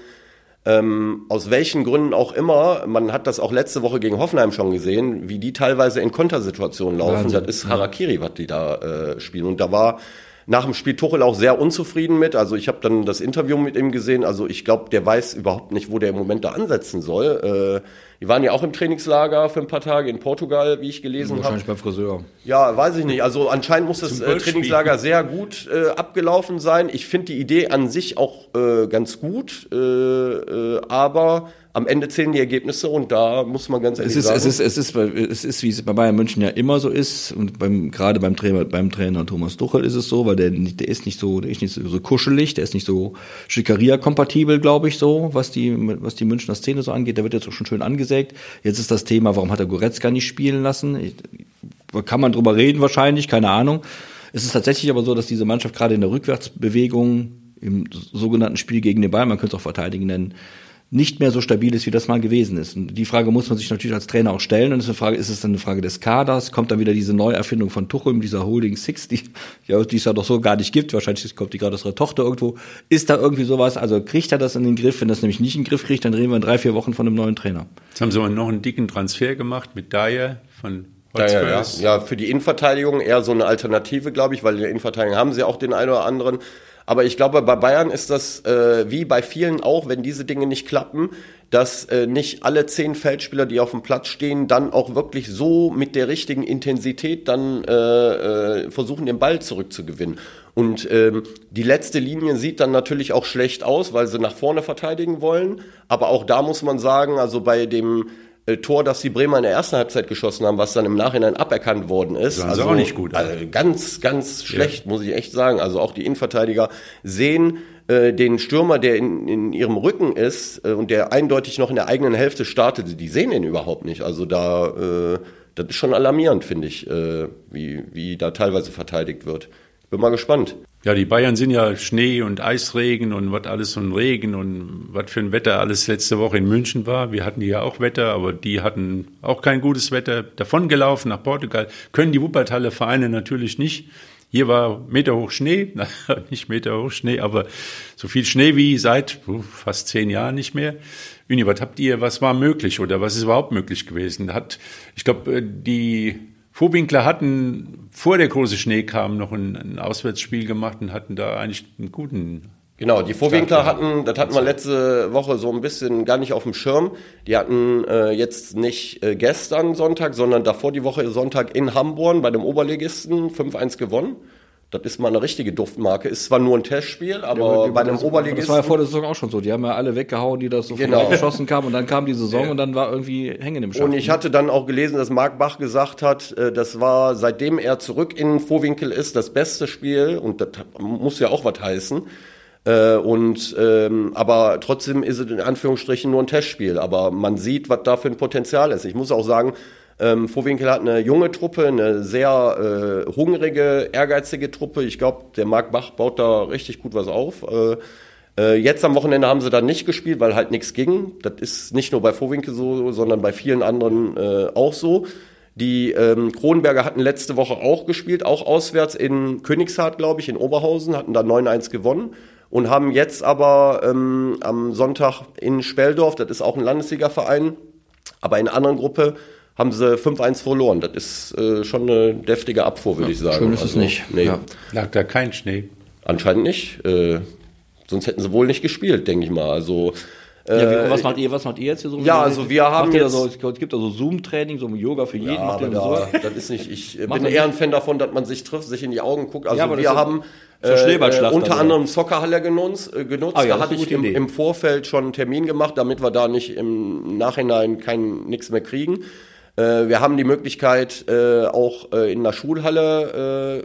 ähm, aus welchen Gründen auch immer, man hat das auch letzte Woche gegen Hoffenheim schon gesehen, wie die teilweise in Kontersituationen laufen. Wahnsinn. Das ist Harakiri, was die da äh, spielen. Und da war nach dem Spiel Tuchel auch sehr unzufrieden mit. Also ich habe dann das Interview mit ihm gesehen. Also ich glaube, der weiß überhaupt nicht, wo der im Moment da ansetzen soll. Äh, die waren ja auch im Trainingslager für ein paar Tage in Portugal, wie ich gelesen habe. Wahrscheinlich beim Friseur. Ja, weiß ich nicht. Also anscheinend muss das äh. Trainingslager sehr gut äh, abgelaufen sein. Ich finde die Idee an sich auch äh, ganz gut, äh, äh, aber am Ende zählen die Ergebnisse und da muss man ganz ehrlich Es ist, sagen. es ist, es ist, es ist, wie es bei Bayern München ja immer so ist und beim, gerade beim Trainer, beim Trainer Thomas Tuchel ist es so, weil der, der ist nicht so, der ist nicht so, so kuschelig, der ist nicht so Schickeria-kompatibel, glaube ich, so, was die, was die Münchner Szene so angeht. Der wird jetzt auch schon schön angesägt. Jetzt ist das Thema, warum hat er Goretzka nicht spielen lassen? Ich, kann man drüber reden wahrscheinlich, keine Ahnung. Es ist tatsächlich aber so, dass diese Mannschaft gerade in der Rückwärtsbewegung im sogenannten Spiel gegen den Ball, man könnte es auch Verteidigen nennen, nicht mehr so stabil ist, wie das mal gewesen ist. Und die Frage muss man sich natürlich als Trainer auch stellen. Und es ist, eine Frage, ist es dann eine Frage des Kaders? Kommt dann wieder diese Neuerfindung von Tuchel mit dieser Holding Six, die, ja, die es ja doch so gar nicht gibt. Wahrscheinlich kommt die gerade aus ihrer Tochter irgendwo. Ist da irgendwie sowas? Also kriegt er das in den Griff? Wenn das nämlich nicht in den Griff kriegt, dann reden wir in drei, vier Wochen von einem neuen Trainer. Jetzt haben sie aber noch einen dicken Transfer gemacht mit Dyer von ja, ja, ja, für die Innenverteidigung eher so eine Alternative, glaube ich, weil in der Innenverteidigung haben sie auch den einen oder anderen. Aber ich glaube, bei Bayern ist das äh, wie bei vielen auch, wenn diese Dinge nicht klappen, dass äh, nicht alle zehn Feldspieler, die auf dem Platz stehen, dann auch wirklich so mit der richtigen Intensität dann äh, äh, versuchen, den Ball zurückzugewinnen. Und ähm, die letzte Linie sieht dann natürlich auch schlecht aus, weil sie nach vorne verteidigen wollen. Aber auch da muss man sagen, also bei dem Tor, das die Bremer in der ersten Halbzeit geschossen haben, was dann im Nachhinein aberkannt worden ist. Also auch nicht gut, Also ganz, ganz schlecht, muss ich echt sagen. Also auch die Innenverteidiger sehen äh, den Stürmer, der in, in ihrem Rücken ist äh, und der eindeutig noch in der eigenen Hälfte startet, die sehen ihn überhaupt nicht. Also da, äh, das ist schon alarmierend, finde ich, äh, wie, wie da teilweise verteidigt wird. Bin mal gespannt. Ja, die Bayern sind ja Schnee und Eisregen und was alles und Regen und was für ein Wetter alles letzte Woche in München war. Wir hatten ja auch Wetter, aber die hatten auch kein gutes Wetter. Davongelaufen nach Portugal können die Wuppertaler Vereine natürlich nicht. Hier war Meter hoch Schnee, nicht Meter hoch Schnee, aber so viel Schnee wie seit fast zehn Jahren nicht mehr. Uni, was habt ihr, was war möglich oder was ist überhaupt möglich gewesen? Hat, ich glaube, die Vorwinkler hatten, vor der große Schnee kam, noch ein, ein Auswärtsspiel gemacht und hatten da eigentlich einen guten Genau, die Vorwinkler hatten, das hatten wir letzte Woche so ein bisschen gar nicht auf dem Schirm. Die hatten äh, jetzt nicht äh, gestern Sonntag, sondern davor die Woche Sonntag in Hamburg bei dem Oberligisten 5-1 gewonnen. Das ist mal eine richtige Duftmarke. Ist zwar nur ein Testspiel, aber Ja, bei einem das, Oberligisten. Das war ja vor der Saison auch schon so. Die haben ja alle weggehauen, die das so Genau. geschossen kamen. Und dann kam die Saison und dann war irgendwie hängen im Schacht. Und ich hatte dann auch gelesen, dass Marc Bach gesagt hat, äh, das war, seitdem er zurück in Vorwinkel ist, das beste Spiel. Und das muss ja auch was heißen. Äh, Und ähm, aber trotzdem ist es in Anführungsstrichen nur ein Testspiel. Aber man sieht, was da für ein Potenzial ist. Ich muss auch sagen, ähm, Vorwinkel hat eine junge Truppe, eine sehr äh, hungrige, ehrgeizige Truppe. Ich glaube, der Marc Bach baut da richtig gut was auf. Äh, äh, jetzt am Wochenende haben sie dann nicht gespielt, weil halt nichts ging. Das ist nicht nur bei Vorwinkel so, sondern bei vielen anderen äh, auch so. Die ähm, Kronenberger hatten letzte Woche auch gespielt, auch auswärts in Königshardt, glaube ich, in Oberhausen, hatten da 9-1 gewonnen und haben jetzt aber ähm, am Sonntag in Speldorf, das ist auch ein Landesligaverein, aber in einer anderen Gruppe, haben sie 5-1 verloren. Das ist äh, schon eine deftige Abfuhr, würde ich sagen. schön ist es nicht. Nee, Ja. Lag da kein Schnee. anscheinend nicht. Äh, sonst hätten sie wohl nicht gespielt, denke ich mal. Also ja, wie, was macht ihr, was macht ihr jetzt hier so? ja, also wir haben da jetzt- so, es gibt da so Zoom-Training, so Yoga für jeden. Ja, macht aber ihr so? da, das ist nicht, ich äh, bin er eher ein Fan davon, dass man sich trifft, sich in die Augen guckt. Also Ja, wir haben so Schneeballschlacht unter also. anderem Soccerhalle genutzt. Äh, genutzt. Ah ja, da hatte ich im, im Vorfeld schon einen Termin gemacht, damit wir da nicht im Nachhinein kein nichts mehr kriegen. Äh, wir haben die Möglichkeit, äh, auch äh, in der Schulhalle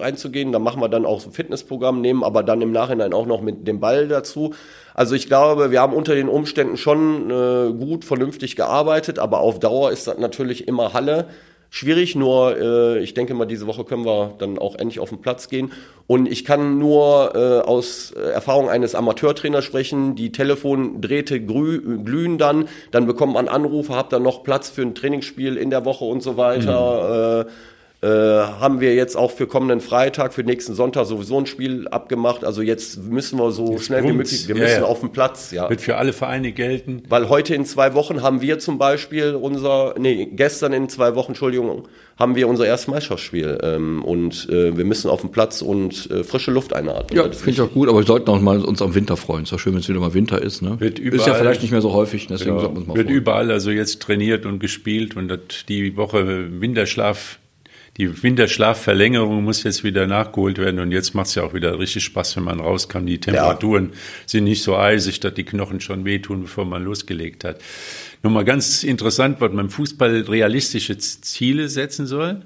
reinzugehen. Da machen wir dann auch so ein Fitnessprogramm, nehmen aber dann im Nachhinein auch noch mit dem Ball dazu. Also ich glaube, wir haben unter den Umständen schon gut, vernünftig gearbeitet, aber auf Dauer ist das natürlich immer Halle. Schwierig, nur äh, ich denke mal, diese Woche können wir dann auch endlich auf den Platz gehen. Und ich kann nur äh, aus äh, Erfahrung eines Amateurtrainers sprechen. Die Telefondrähte glühen dann, dann bekommt man Anrufe, habt dann noch Platz für ein Trainingsspiel in der Woche und so weiter. Äh, äh, haben wir jetzt auch für kommenden Freitag, für nächsten Sonntag sowieso ein Spiel abgemacht. Also jetzt müssen wir so schnell wie möglich, wir Ja, müssen ja. auf den Platz, ja. Wird für alle Vereine gelten. Weil heute in zwei Wochen haben wir zum Beispiel unser, nee, gestern in zwei Wochen, Entschuldigung, haben wir unser erstes Meisterschaftsspiel. Ähm, und äh, wir müssen auf den Platz und äh, frische Luft einatmen. Ja, Das finde ich auch gut, aber wir sollten auch mal uns am Winter freuen. Ist ja schön, wenn es wieder mal Winter ist. Ne? Wird ist ja überall- vielleicht nicht mehr so häufig, deswegen Genau. sollten wir uns mal Wird freuen. überall also jetzt trainiert und gespielt und das, die Woche Winterschlaf, die Winterschlafverlängerung muss jetzt wieder nachgeholt werden und jetzt macht es ja auch wieder richtig Spaß, wenn man raus kann. Die Temperaturen sind nicht so eisig, dass die Knochen schon wehtun, bevor man losgelegt hat. Nochmal ganz interessant, was man im Fußball realistische Ziele setzen soll.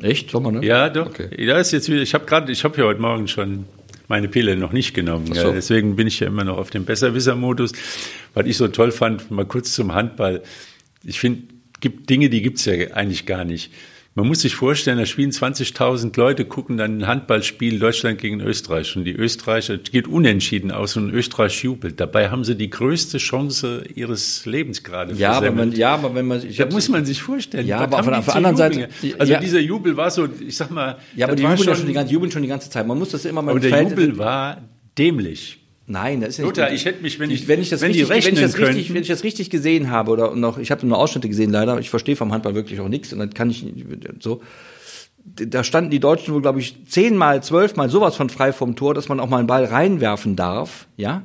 Echt? Sommer, ne? Ja, doch. Okay. Ja, ist jetzt wieder. Ich habe gerade, ich habe ja heute Morgen schon meine Pille noch nicht genommen. So. Ja, deswegen bin ich ja immer noch auf dem Besserwisser-Modus. Was ich so toll fand, mal kurz zum Handball. Ich finde, gibt Dinge, die gibt's ja eigentlich gar nicht. Man muss sich vorstellen, da spielen 20.000 Leute, gucken dann ein Handballspiel Deutschland gegen Österreich und die Österreicher es geht unentschieden aus und Österreich jubelt. Dabei haben sie die größte Chance ihres Lebens gerade Ja, aber man, ja, aber wenn man, ich Da muss man sich vorstellen. Ja, aber auf der- auf anderen jubeln? Seite- Also ja. dieser Jubel war so, ich sag mal, ja, aber die war jubeln schon- schon die ganze, jubeln schon die ganze Zeit. Man muss das immer mal aber im der Jubel war dämlich. Nein, das ist ja Lothar, nicht. ich hätte mich, wenn ich- wenn ich das wenn richtig, wenn ich das richtig, wenn ich das richtig gesehen habe oder noch, ich habe nur Ausschnitte gesehen leider. Ich verstehe vom Handball wirklich auch nichts und dann kann ich so. da standen die Deutschen wohl, glaube ich, zehnmal, zwölfmal sowas von frei vom Tor, dass man auch mal einen Ball reinwerfen darf, ja.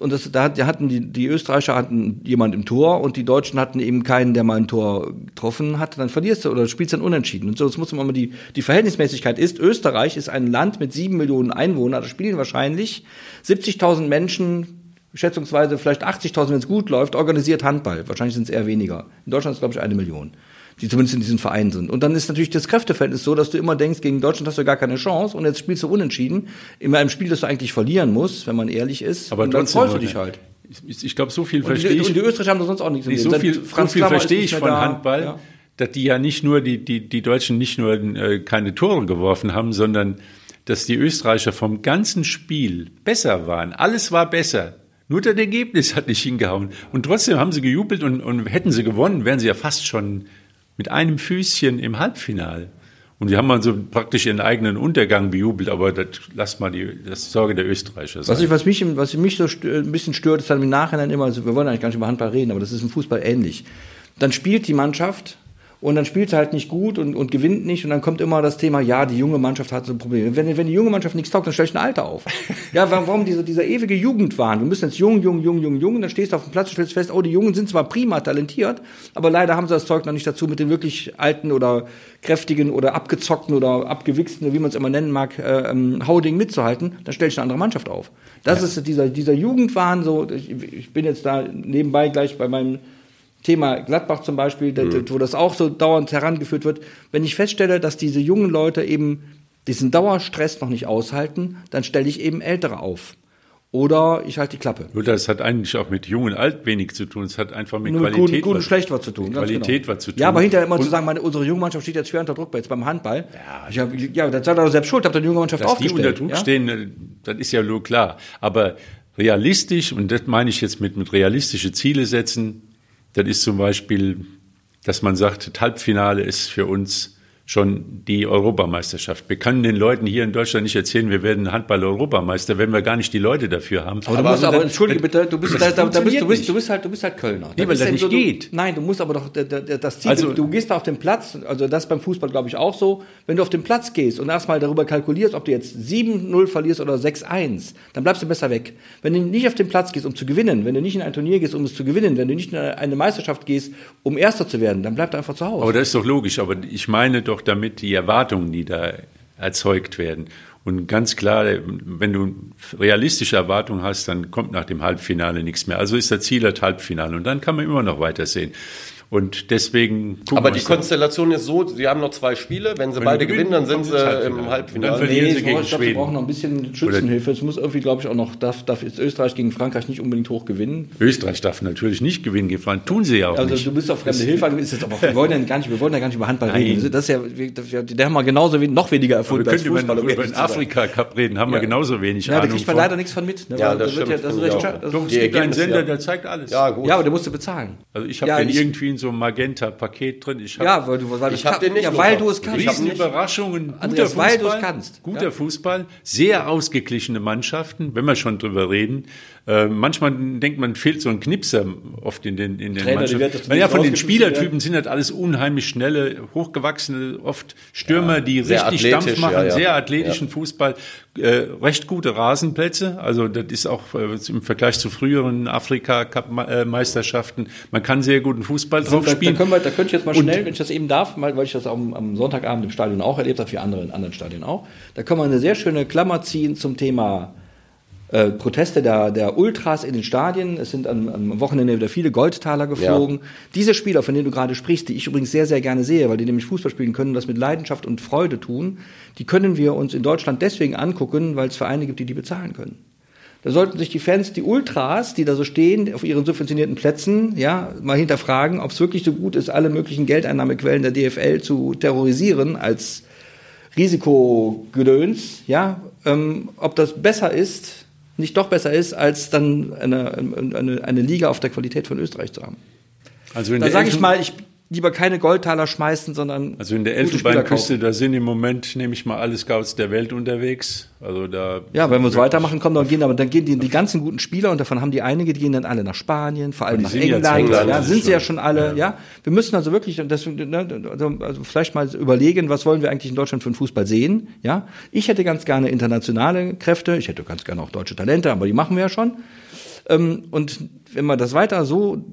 Und das, da hatten die, die Österreicher hatten jemand im Tor und die Deutschen hatten eben keinen, der mal ein Tor getroffen hat. Dann verlierst du oder spielst dann unentschieden. Und so, das muss man mal die, die Verhältnismäßigkeit ist. Österreich ist ein Land mit sieben Millionen Einwohnern. Da spielen wahrscheinlich 70.000 Menschen, schätzungsweise vielleicht 80.000, wenn es gut läuft, organisiert Handball. Wahrscheinlich sind es eher weniger. In Deutschland ist es, glaube ich, eine Million die zumindest in diesen Vereinen sind. Und dann ist natürlich das Kräfteverhältnis so, dass du immer denkst, gegen Deutschland hast du gar keine Chance und jetzt spielst du unentschieden. In einem Spiel, das du eigentlich verlieren musst, wenn man ehrlich ist. Aber und dann freust du dich halt. Ich, ich glaube, so viel verstehe ich. und die Österreicher haben da sonst auch nichts. Im so viel, so viel verstehe nicht ich von da. Handball, Ja. dass die ja nicht nur die, die, die Deutschen nicht nur äh, keine Tore geworfen haben, sondern dass die Österreicher vom ganzen Spiel besser waren. Alles war besser. Nur das Ergebnis hat nicht hingehauen. Und trotzdem haben sie gejubelt und, und hätten sie gewonnen, wären sie ja fast schon mit einem Füßchen im Halbfinale. Und die haben also praktisch ihren eigenen Untergang bejubelt, aber das lasst mal die das Sorge der Österreicher sein. Was, ich, was, mich, was mich so ein bisschen stört, ist dann im Nachhinein immer, also wir wollen eigentlich gar nicht über Handball reden, aber das ist im Fußball ähnlich. Dann spielt die Mannschaft und dann spielt sie halt nicht gut und, und gewinnt nicht und dann kommt immer das Thema, ja, die junge Mannschaft hat so ein Problem. Wenn, wenn die junge Mannschaft nichts taugt, dann stell ich ein Alter auf. Ja, warum, warum dieser, dieser ewige Jugendwahn? Wir müssen jetzt jung, jung, jung, jung, jung, dann stehst du auf dem Platz und stellst fest, oh, die Jungen sind zwar prima talentiert, aber leider haben sie das Zeug noch nicht dazu, mit den wirklich alten oder kräftigen oder abgezockten oder abgewichsten, wie man es immer nennen mag, äh, ähm, Hauding mitzuhalten, dann stell ich eine andere Mannschaft auf. Das ist dieser, dieser Jugendwahn, so, ich, ich bin jetzt da nebenbei gleich bei meinem Thema Gladbach zum Beispiel, Mhm. wo das auch so dauernd herangeführt wird. Wenn ich feststelle, dass diese jungen Leute eben diesen Dauerstress noch nicht aushalten, dann stelle ich eben Ältere auf. Oder ich halte die Klappe. Nur das hat eigentlich auch mit Jung und Alt wenig zu tun. Es hat einfach mit Nur Qualität, gut, gut und schlecht was zu tun. Qualität genau. was zu tun. Ja, aber hinterher immer zu Und sagen, meine, unsere junge Mannschaft steht jetzt schwer unter Druck jetzt beim Handball. Ja, hab, ja das seid ihr doch selbst schuld, habt ihr die junge Mannschaft dass die aufgestellt. unter Druck ja? stehen, äh, das ist ja nur klar. Aber realistisch, und das meine ich jetzt mit, mit realistische Ziele setzen, das ist zum Beispiel, dass man sagt, das Halbfinale ist für uns schon die Europameisterschaft. Wir können den Leuten hier in Deutschland nicht erzählen, wir werden Handball-Europameister, wenn wir gar nicht die Leute dafür haben. Aber, du musst aber, das- entschuldige bitte, du bist, da, da, da bist, du, bist, du bist halt, du bist halt Kölner. Nee, weil das nicht du, geht. Nein, du musst aber doch, das Ziel, Also- du, du gehst da auf den Platz, also das ist beim Fußball glaube ich auch so, wenn du auf den Platz gehst und erstmal darüber kalkulierst, ob du jetzt 7-0 verlierst oder 6-1, dann bleibst du besser weg. Wenn du nicht auf den Platz gehst, um zu gewinnen, wenn du nicht in ein Turnier gehst, um es zu gewinnen, wenn du nicht in eine Meisterschaft gehst, um Erster zu werden, dann bleib einfach zu Hause. Aber das ist doch logisch. Aber ich meine doch damit die Erwartungen, die da erzeugt werden. Und ganz klar, wenn du realistische Erwartungen hast, dann kommt nach dem Halbfinale nichts mehr. Also ist das Ziel das Halbfinale. Und dann kann man immer noch weitersehen. Und deswegen gucken Aber wir die Konstellation ist so, sie haben noch zwei Spiele, wenn sie Wenn beide gewinnen, dann sind sie sie im Halbfinale. Dann verlieren sie ich gegen glaube, wir Schweden. brauchen noch ein bisschen Schützenhilfe. Es muss irgendwie, glaube ich, auch noch, darf, darf jetzt Österreich gegen Frankreich nicht unbedingt hoch gewinnen. Österreich darf natürlich nicht gewinnen, gefahren. Tun sie ja auch Also nicht. du bist auf fremde Hilfe angewiesen. Ist jetzt aber, wir wollen ja gar nicht, wir wollen ja gar nicht über Handball Nein. reden. Das ist ja, wir- wir- der haben wir genauso wenig, noch weniger wir erfunden als können über, Fußball. über ehrlich den. Afrika-Cup reden, haben wir Ja. genauso wenig Ja, da Ahnung kriegt man von. leider nichts von mit. Ne? Ja, das stimmt, das ist recht schade. Doch, ist- es gibt einen Sender, ja. der zeigt alles. Ja, gut. ja, aber der musste bezahlen. Also ich habe Ja, den ich- irgendwie in so einem Magenta-Paket drin. Ich hab Ja, weil du, weil Ich hab den nicht, ja, weil du es kannst. hab Riesen nicht- Überraschungen, guter Andreas, weil Fußball, kannst. guter Ja. Fußball, sehr ausgeglichene Mannschaften, wenn wir schon drüber reden. Äh, manchmal denkt man, fehlt so ein Knipser oft in den, in den Trainer, die Mannschaften. Ja, von den Spielertypen sind das alles unheimlich schnelle, hochgewachsene, oft Stürmer, die sehr richtig Dampf machen, ja, ja. sehr athletischen Fußball, äh, recht gute Rasenplätze. Also das ist auch äh, im Vergleich zu früheren Afrika-Cup-Meisterschaften. Man kann sehr guten Fußball drauf da, da, spielen. können wir, da könnte ich jetzt mal Und- schnell, wenn ich das eben darf, mal, weil ich das am, am Sonntagabend im Stadion auch erlebt habe, wie andere in anderen Stadien auch, da kann man eine sehr schöne Klammer ziehen zum Thema äh, Proteste der, der Ultras in den Stadien. Es sind am, am Wochenende wieder viele Goldtaler geflogen. Diese Spieler, von denen du gerade sprichst, die ich übrigens sehr, sehr gerne sehe, weil die nämlich Fußball spielen können und das mit Leidenschaft und Freude tun, die können wir uns in Deutschland deswegen angucken, weil es Vereine gibt, die die bezahlen können. Da sollten sich die Fans, die Ultras, die da so stehen, auf ihren subventionierten Plätzen, ja, mal hinterfragen, ob es wirklich so gut ist, alle möglichen Geldeinnahmequellen der DFL zu terrorisieren als Risikogedöns, ja, ähm, ob das besser ist, nicht doch besser ist, als dann eine, eine, eine Liga auf der Qualität von Österreich zu haben. Also in Da sage ich mal, ich lieber keine Goldtaler schmeißen, sondern. Also in der Elfenbeinküste, da sind im Moment, nehme ich mal, alle Scouts der Welt unterwegs. Also da. Ja, wenn wir so weitermachen, kommen dann gehen, aber dann gehen die, die ganzen guten Spieler und davon haben die einige, die gehen dann alle nach Spanien, vor allem nach England. England, ja, sind sie ja schon- alle. Ja. wir müssen also wirklich, und das, ne, also, also vielleicht mal überlegen, was wollen wir eigentlich in Deutschland für einen Fußball sehen? Ja, ich hätte ganz gerne internationale Kräfte, ich hätte ganz gerne auch deutsche Talente, aber die machen wir ja schon. Ähm, und wenn wir das weiter so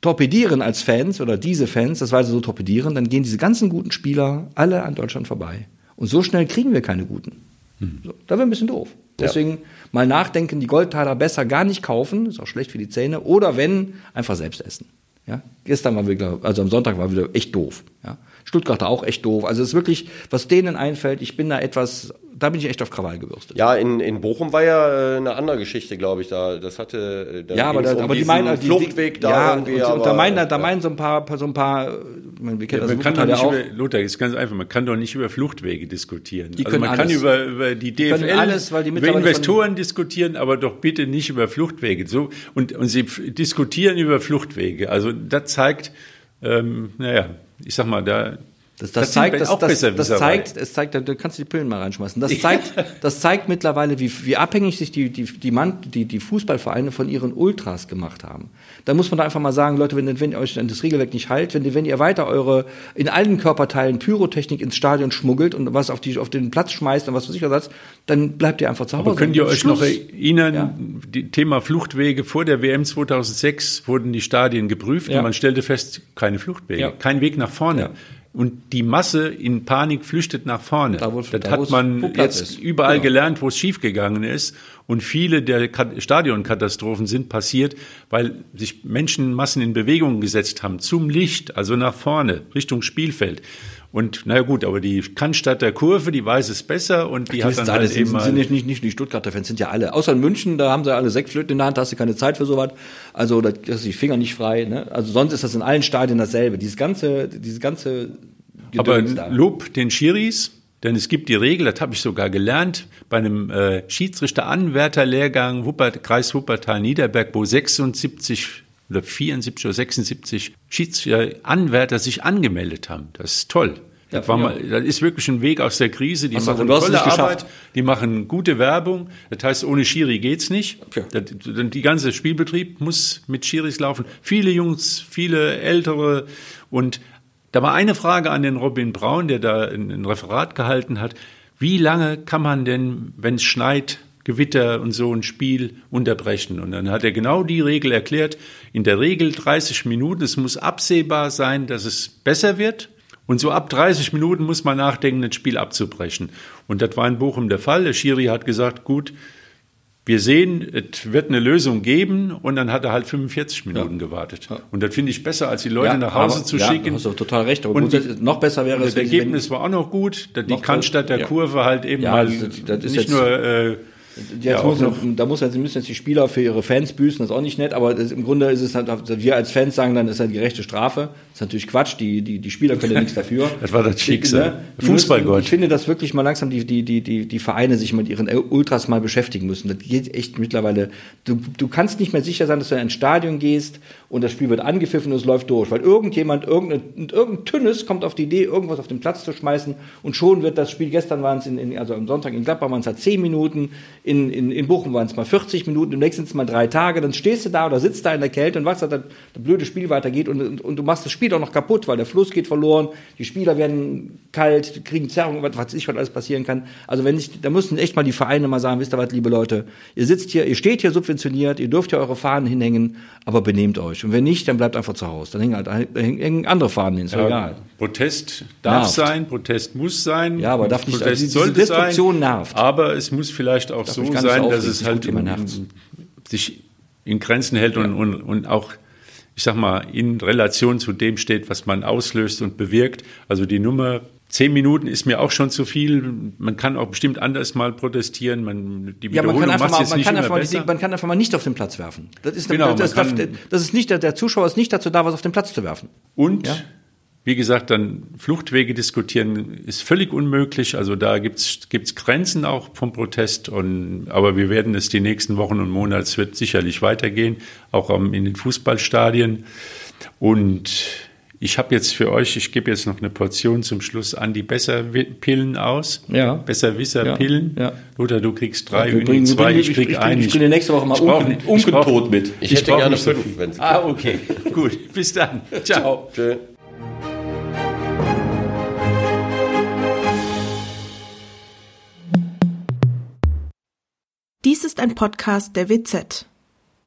torpedieren als Fans oder diese Fans das weiter so torpedieren, dann gehen diese ganzen guten Spieler alle an Deutschland vorbei. Und so schnell kriegen wir keine guten. So, da wäre ein bisschen doof. Deswegen mal nachdenken, die Goldtaler besser gar nicht kaufen, ist auch schlecht für die Zähne, oder wenn, einfach selbst essen. Ja? Gestern war wieder, also am Sonntag war wieder echt doof. Ja? Stuttgarter auch echt doof. Also es ist wirklich, was denen einfällt, ich bin da etwas, da bin ich echt auf Krawall gebürstet. Ja, in, in Bochum war ja äh, eine andere Geschichte, glaube ich. Da, das hatte. äh, Da Ja, aber, da, um aber die meinen, die, Fluchtweg da ja, irgendwie. und, aber, und da meinen, da ja. meinen so ein paar, so ein paar, meine, wir kennen Ja, das man kann doch nicht auch. über, Lothar, ist ganz einfach, man kann doch nicht über Fluchtwege diskutieren. Die also können man kann alles. über, über die DFL, können alles, weil die über Investoren diskutieren, aber doch bitte nicht über Fluchtwege. So, und, und sie diskutieren über Fluchtwege. Also das zeigt, ähm, naja, ich sag mal, da Das, da das sind zeigt, das, auch das, das zeigt, es zeigt, da kannst du die Pillen mal reinschmeißen. Das zeigt, das zeigt mittlerweile, wie, wie abhängig sich die, die, die, Mann, die, die Fußballvereine von ihren Ultras gemacht haben. Da muss man da einfach mal sagen, Leute, wenn, wenn ihr euch an das Regelwerk nicht haltet, wenn, ihr- wenn ihr weiter eure, in allen Körperteilen Pyrotechnik ins Stadion schmuggelt und was auf, die, auf den Platz schmeißt und was ich was, dann bleibt ihr einfach zu Hause. Aber könnt ihr euch Schluss. noch erinnern, Ja. die Thema Fluchtwege vor der WM 2006 wurden die Stadien geprüft Ja. und man stellte fest, keine Fluchtwege, Ja. kein Weg nach vorne. Und die Masse in Panik flüchtet nach vorne. Da, wo- das da, hat man jetzt ist. überall Genau. gelernt, wo es schiefgegangen ist. Und viele der Kat- Stadionkatastrophen sind passiert, weil sich Menschenmassen in Bewegung gesetzt haben, zum Licht, also nach vorne, Richtung Spielfeld. Und naja gut, aber die Cannstatter Kurve, die weiß es besser und die, Die hat dann halt sind, eben mal sind nicht, nicht, nicht die Stuttgarter Fans, sind ja alle. Außer in München, da haben sie alle Sektflöten in der Hand, da hast du keine Zeit für sowas. Also da ist die Finger nicht frei. Ne? Also sonst ist das in allen Stadien dasselbe. Dieses ganze, dieses ganze Aber da. Lob den Schiris, denn es gibt die Regel, das habe ich sogar gelernt, bei einem äh, Schiedsrichter-Anwärter-Lehrgang Wupper, Kreis Wuppertal-Niederberg, wo 76 oder 74 oder 76 Schiedsrichter-Anwärter sich angemeldet haben. Das ist toll. Ja, Das, war ja. mal, das ist wirklich ein Weg aus der Krise. Die Ach so, machen es tolle. Arbeit, die machen gute Werbung. Das heißt, ohne Schiri geht's nicht. Okay. Das, die ganze Spielbetrieb muss mit Schiris laufen. Viele Jungs, viele Ältere. Und da war eine Frage an den Robin Braun, der da ein Referat gehalten hat. Wie lange kann man denn, wenn es schneit, Gewitter und so ein Spiel unterbrechen? Und dann hat er genau die Regel erklärt. In der Regel 30 Minuten. Es muss absehbar sein, dass es besser wird. Und so ab 30 Minuten muss man nachdenken, das Spiel abzubrechen. Und das war in Bochum der Fall. Der Schiri hat gesagt, gut, wir sehen, es wird eine Lösung geben. Und dann hat er halt 45 Minuten gewartet. Und das finde ich besser, als die Leute nach Hause aber- zu ja, schicken. Hast du total recht. Aber Und gut, noch besser wäre Und es, das Ergebnis war auch noch gut. Die Noch- Cannstatter ja. Kurve halt eben Ja, mal das- das nicht jetzt- nur äh, Jetzt ja, muss, da muss jetzt, müssen jetzt die Spieler für ihre Fans büßen, das ist auch nicht nett, aber das, im Grunde ist es halt, wir als Fans sagen dann, das ist eine gerechte Strafe. Das ist natürlich Quatsch, die, die, die Spieler können ja nichts dafür. Das war das Schicksal. Ne? Fußballgott. Ich finde, dass wirklich mal langsam die, die, die, die, die Vereine sich mit ihren Ultras mal beschäftigen müssen. Das geht echt mittlerweile. Du, du kannst nicht mehr sicher sein, dass du in ein Stadion gehst und das Spiel wird angepfiffen und es läuft durch, weil irgendjemand, irgendein, irgendein Tünnes kommt auf die Idee, irgendwas auf den Platz zu schmeißen und schon wird das Spiel, gestern waren es, in, in, also am Sonntag in Gladbach waren es halt 10 Minuten, in, in, in Bochum waren es mal 40 Minuten, im nächsten sind es mal drei Tage, dann stehst du da oder sitzt da in der Kälte und weißt, dass das, das blöde Spiel weitergeht und, und, und du machst das Spiel auch noch kaputt, weil der Fluss geht verloren, die Spieler werden kalt, kriegen Zerrung, was weiß ich, was alles passieren kann. Also wenn ich, da müssen echt mal die Vereine mal sagen, wisst ihr was, liebe Leute, ihr sitzt hier, ihr steht hier subventioniert, ihr dürft ja eure Fahnen hinhängen, aber benehmt euch. Und wenn nicht, dann bleibt einfach zu Hause. Dann hängen halt hängen andere Fahnen hin, ist doch egal. Protest darf Nervt. sein, Protest muss sein. Ja, aber darf nicht- Protest also diese sollte Destruktion sein, nervt. Aber es muss vielleicht auch so gar nicht sein, so dass es halt Herz. sich in Grenzen hält und, und, und auch, ich sag mal, in Relation zu dem steht, was man auslöst und bewirkt. Also die Nummer Zehn Minuten ist mir auch schon zu viel. Man kann auch bestimmt anders mal protestieren. Man, die Ja, man kann einfach mal, man nicht kann immer einfach mal, besser. die, man kann einfach mal nicht auf den Platz werfen. Das ist, Genau, das, darf, kann- das ist nicht, der, Zuschauer ist nicht dazu da, was auf den Platz zu werfen. Und Ja. wie gesagt, dann Fluchtwege diskutieren ist völlig unmöglich. Also da gibt's gibt's Grenzen auch vom Protest. Und, aber wir werden es die nächsten Wochen und Monate, es wird sicherlich weitergehen, auch in den Fußballstadien. Und Ich habe jetzt für euch, ich gebe jetzt noch eine Portion zum Schluss an die Besserpillen aus. Ja. Besserwisser-Pillen. Ja, ja. Luther, du kriegst drei, Wir Uni bringen- zwei, bringen- ich ich- krieg ich- einen. ich bringe nächste Woche mal Ich brauch Unken- nicht- ich mit. Ich hätte gerne nicht so fünf, viel. wenn es Ah, okay. Gut. Bis dann. Ciao. Tschö. Dies ist ein Podcast der WZ.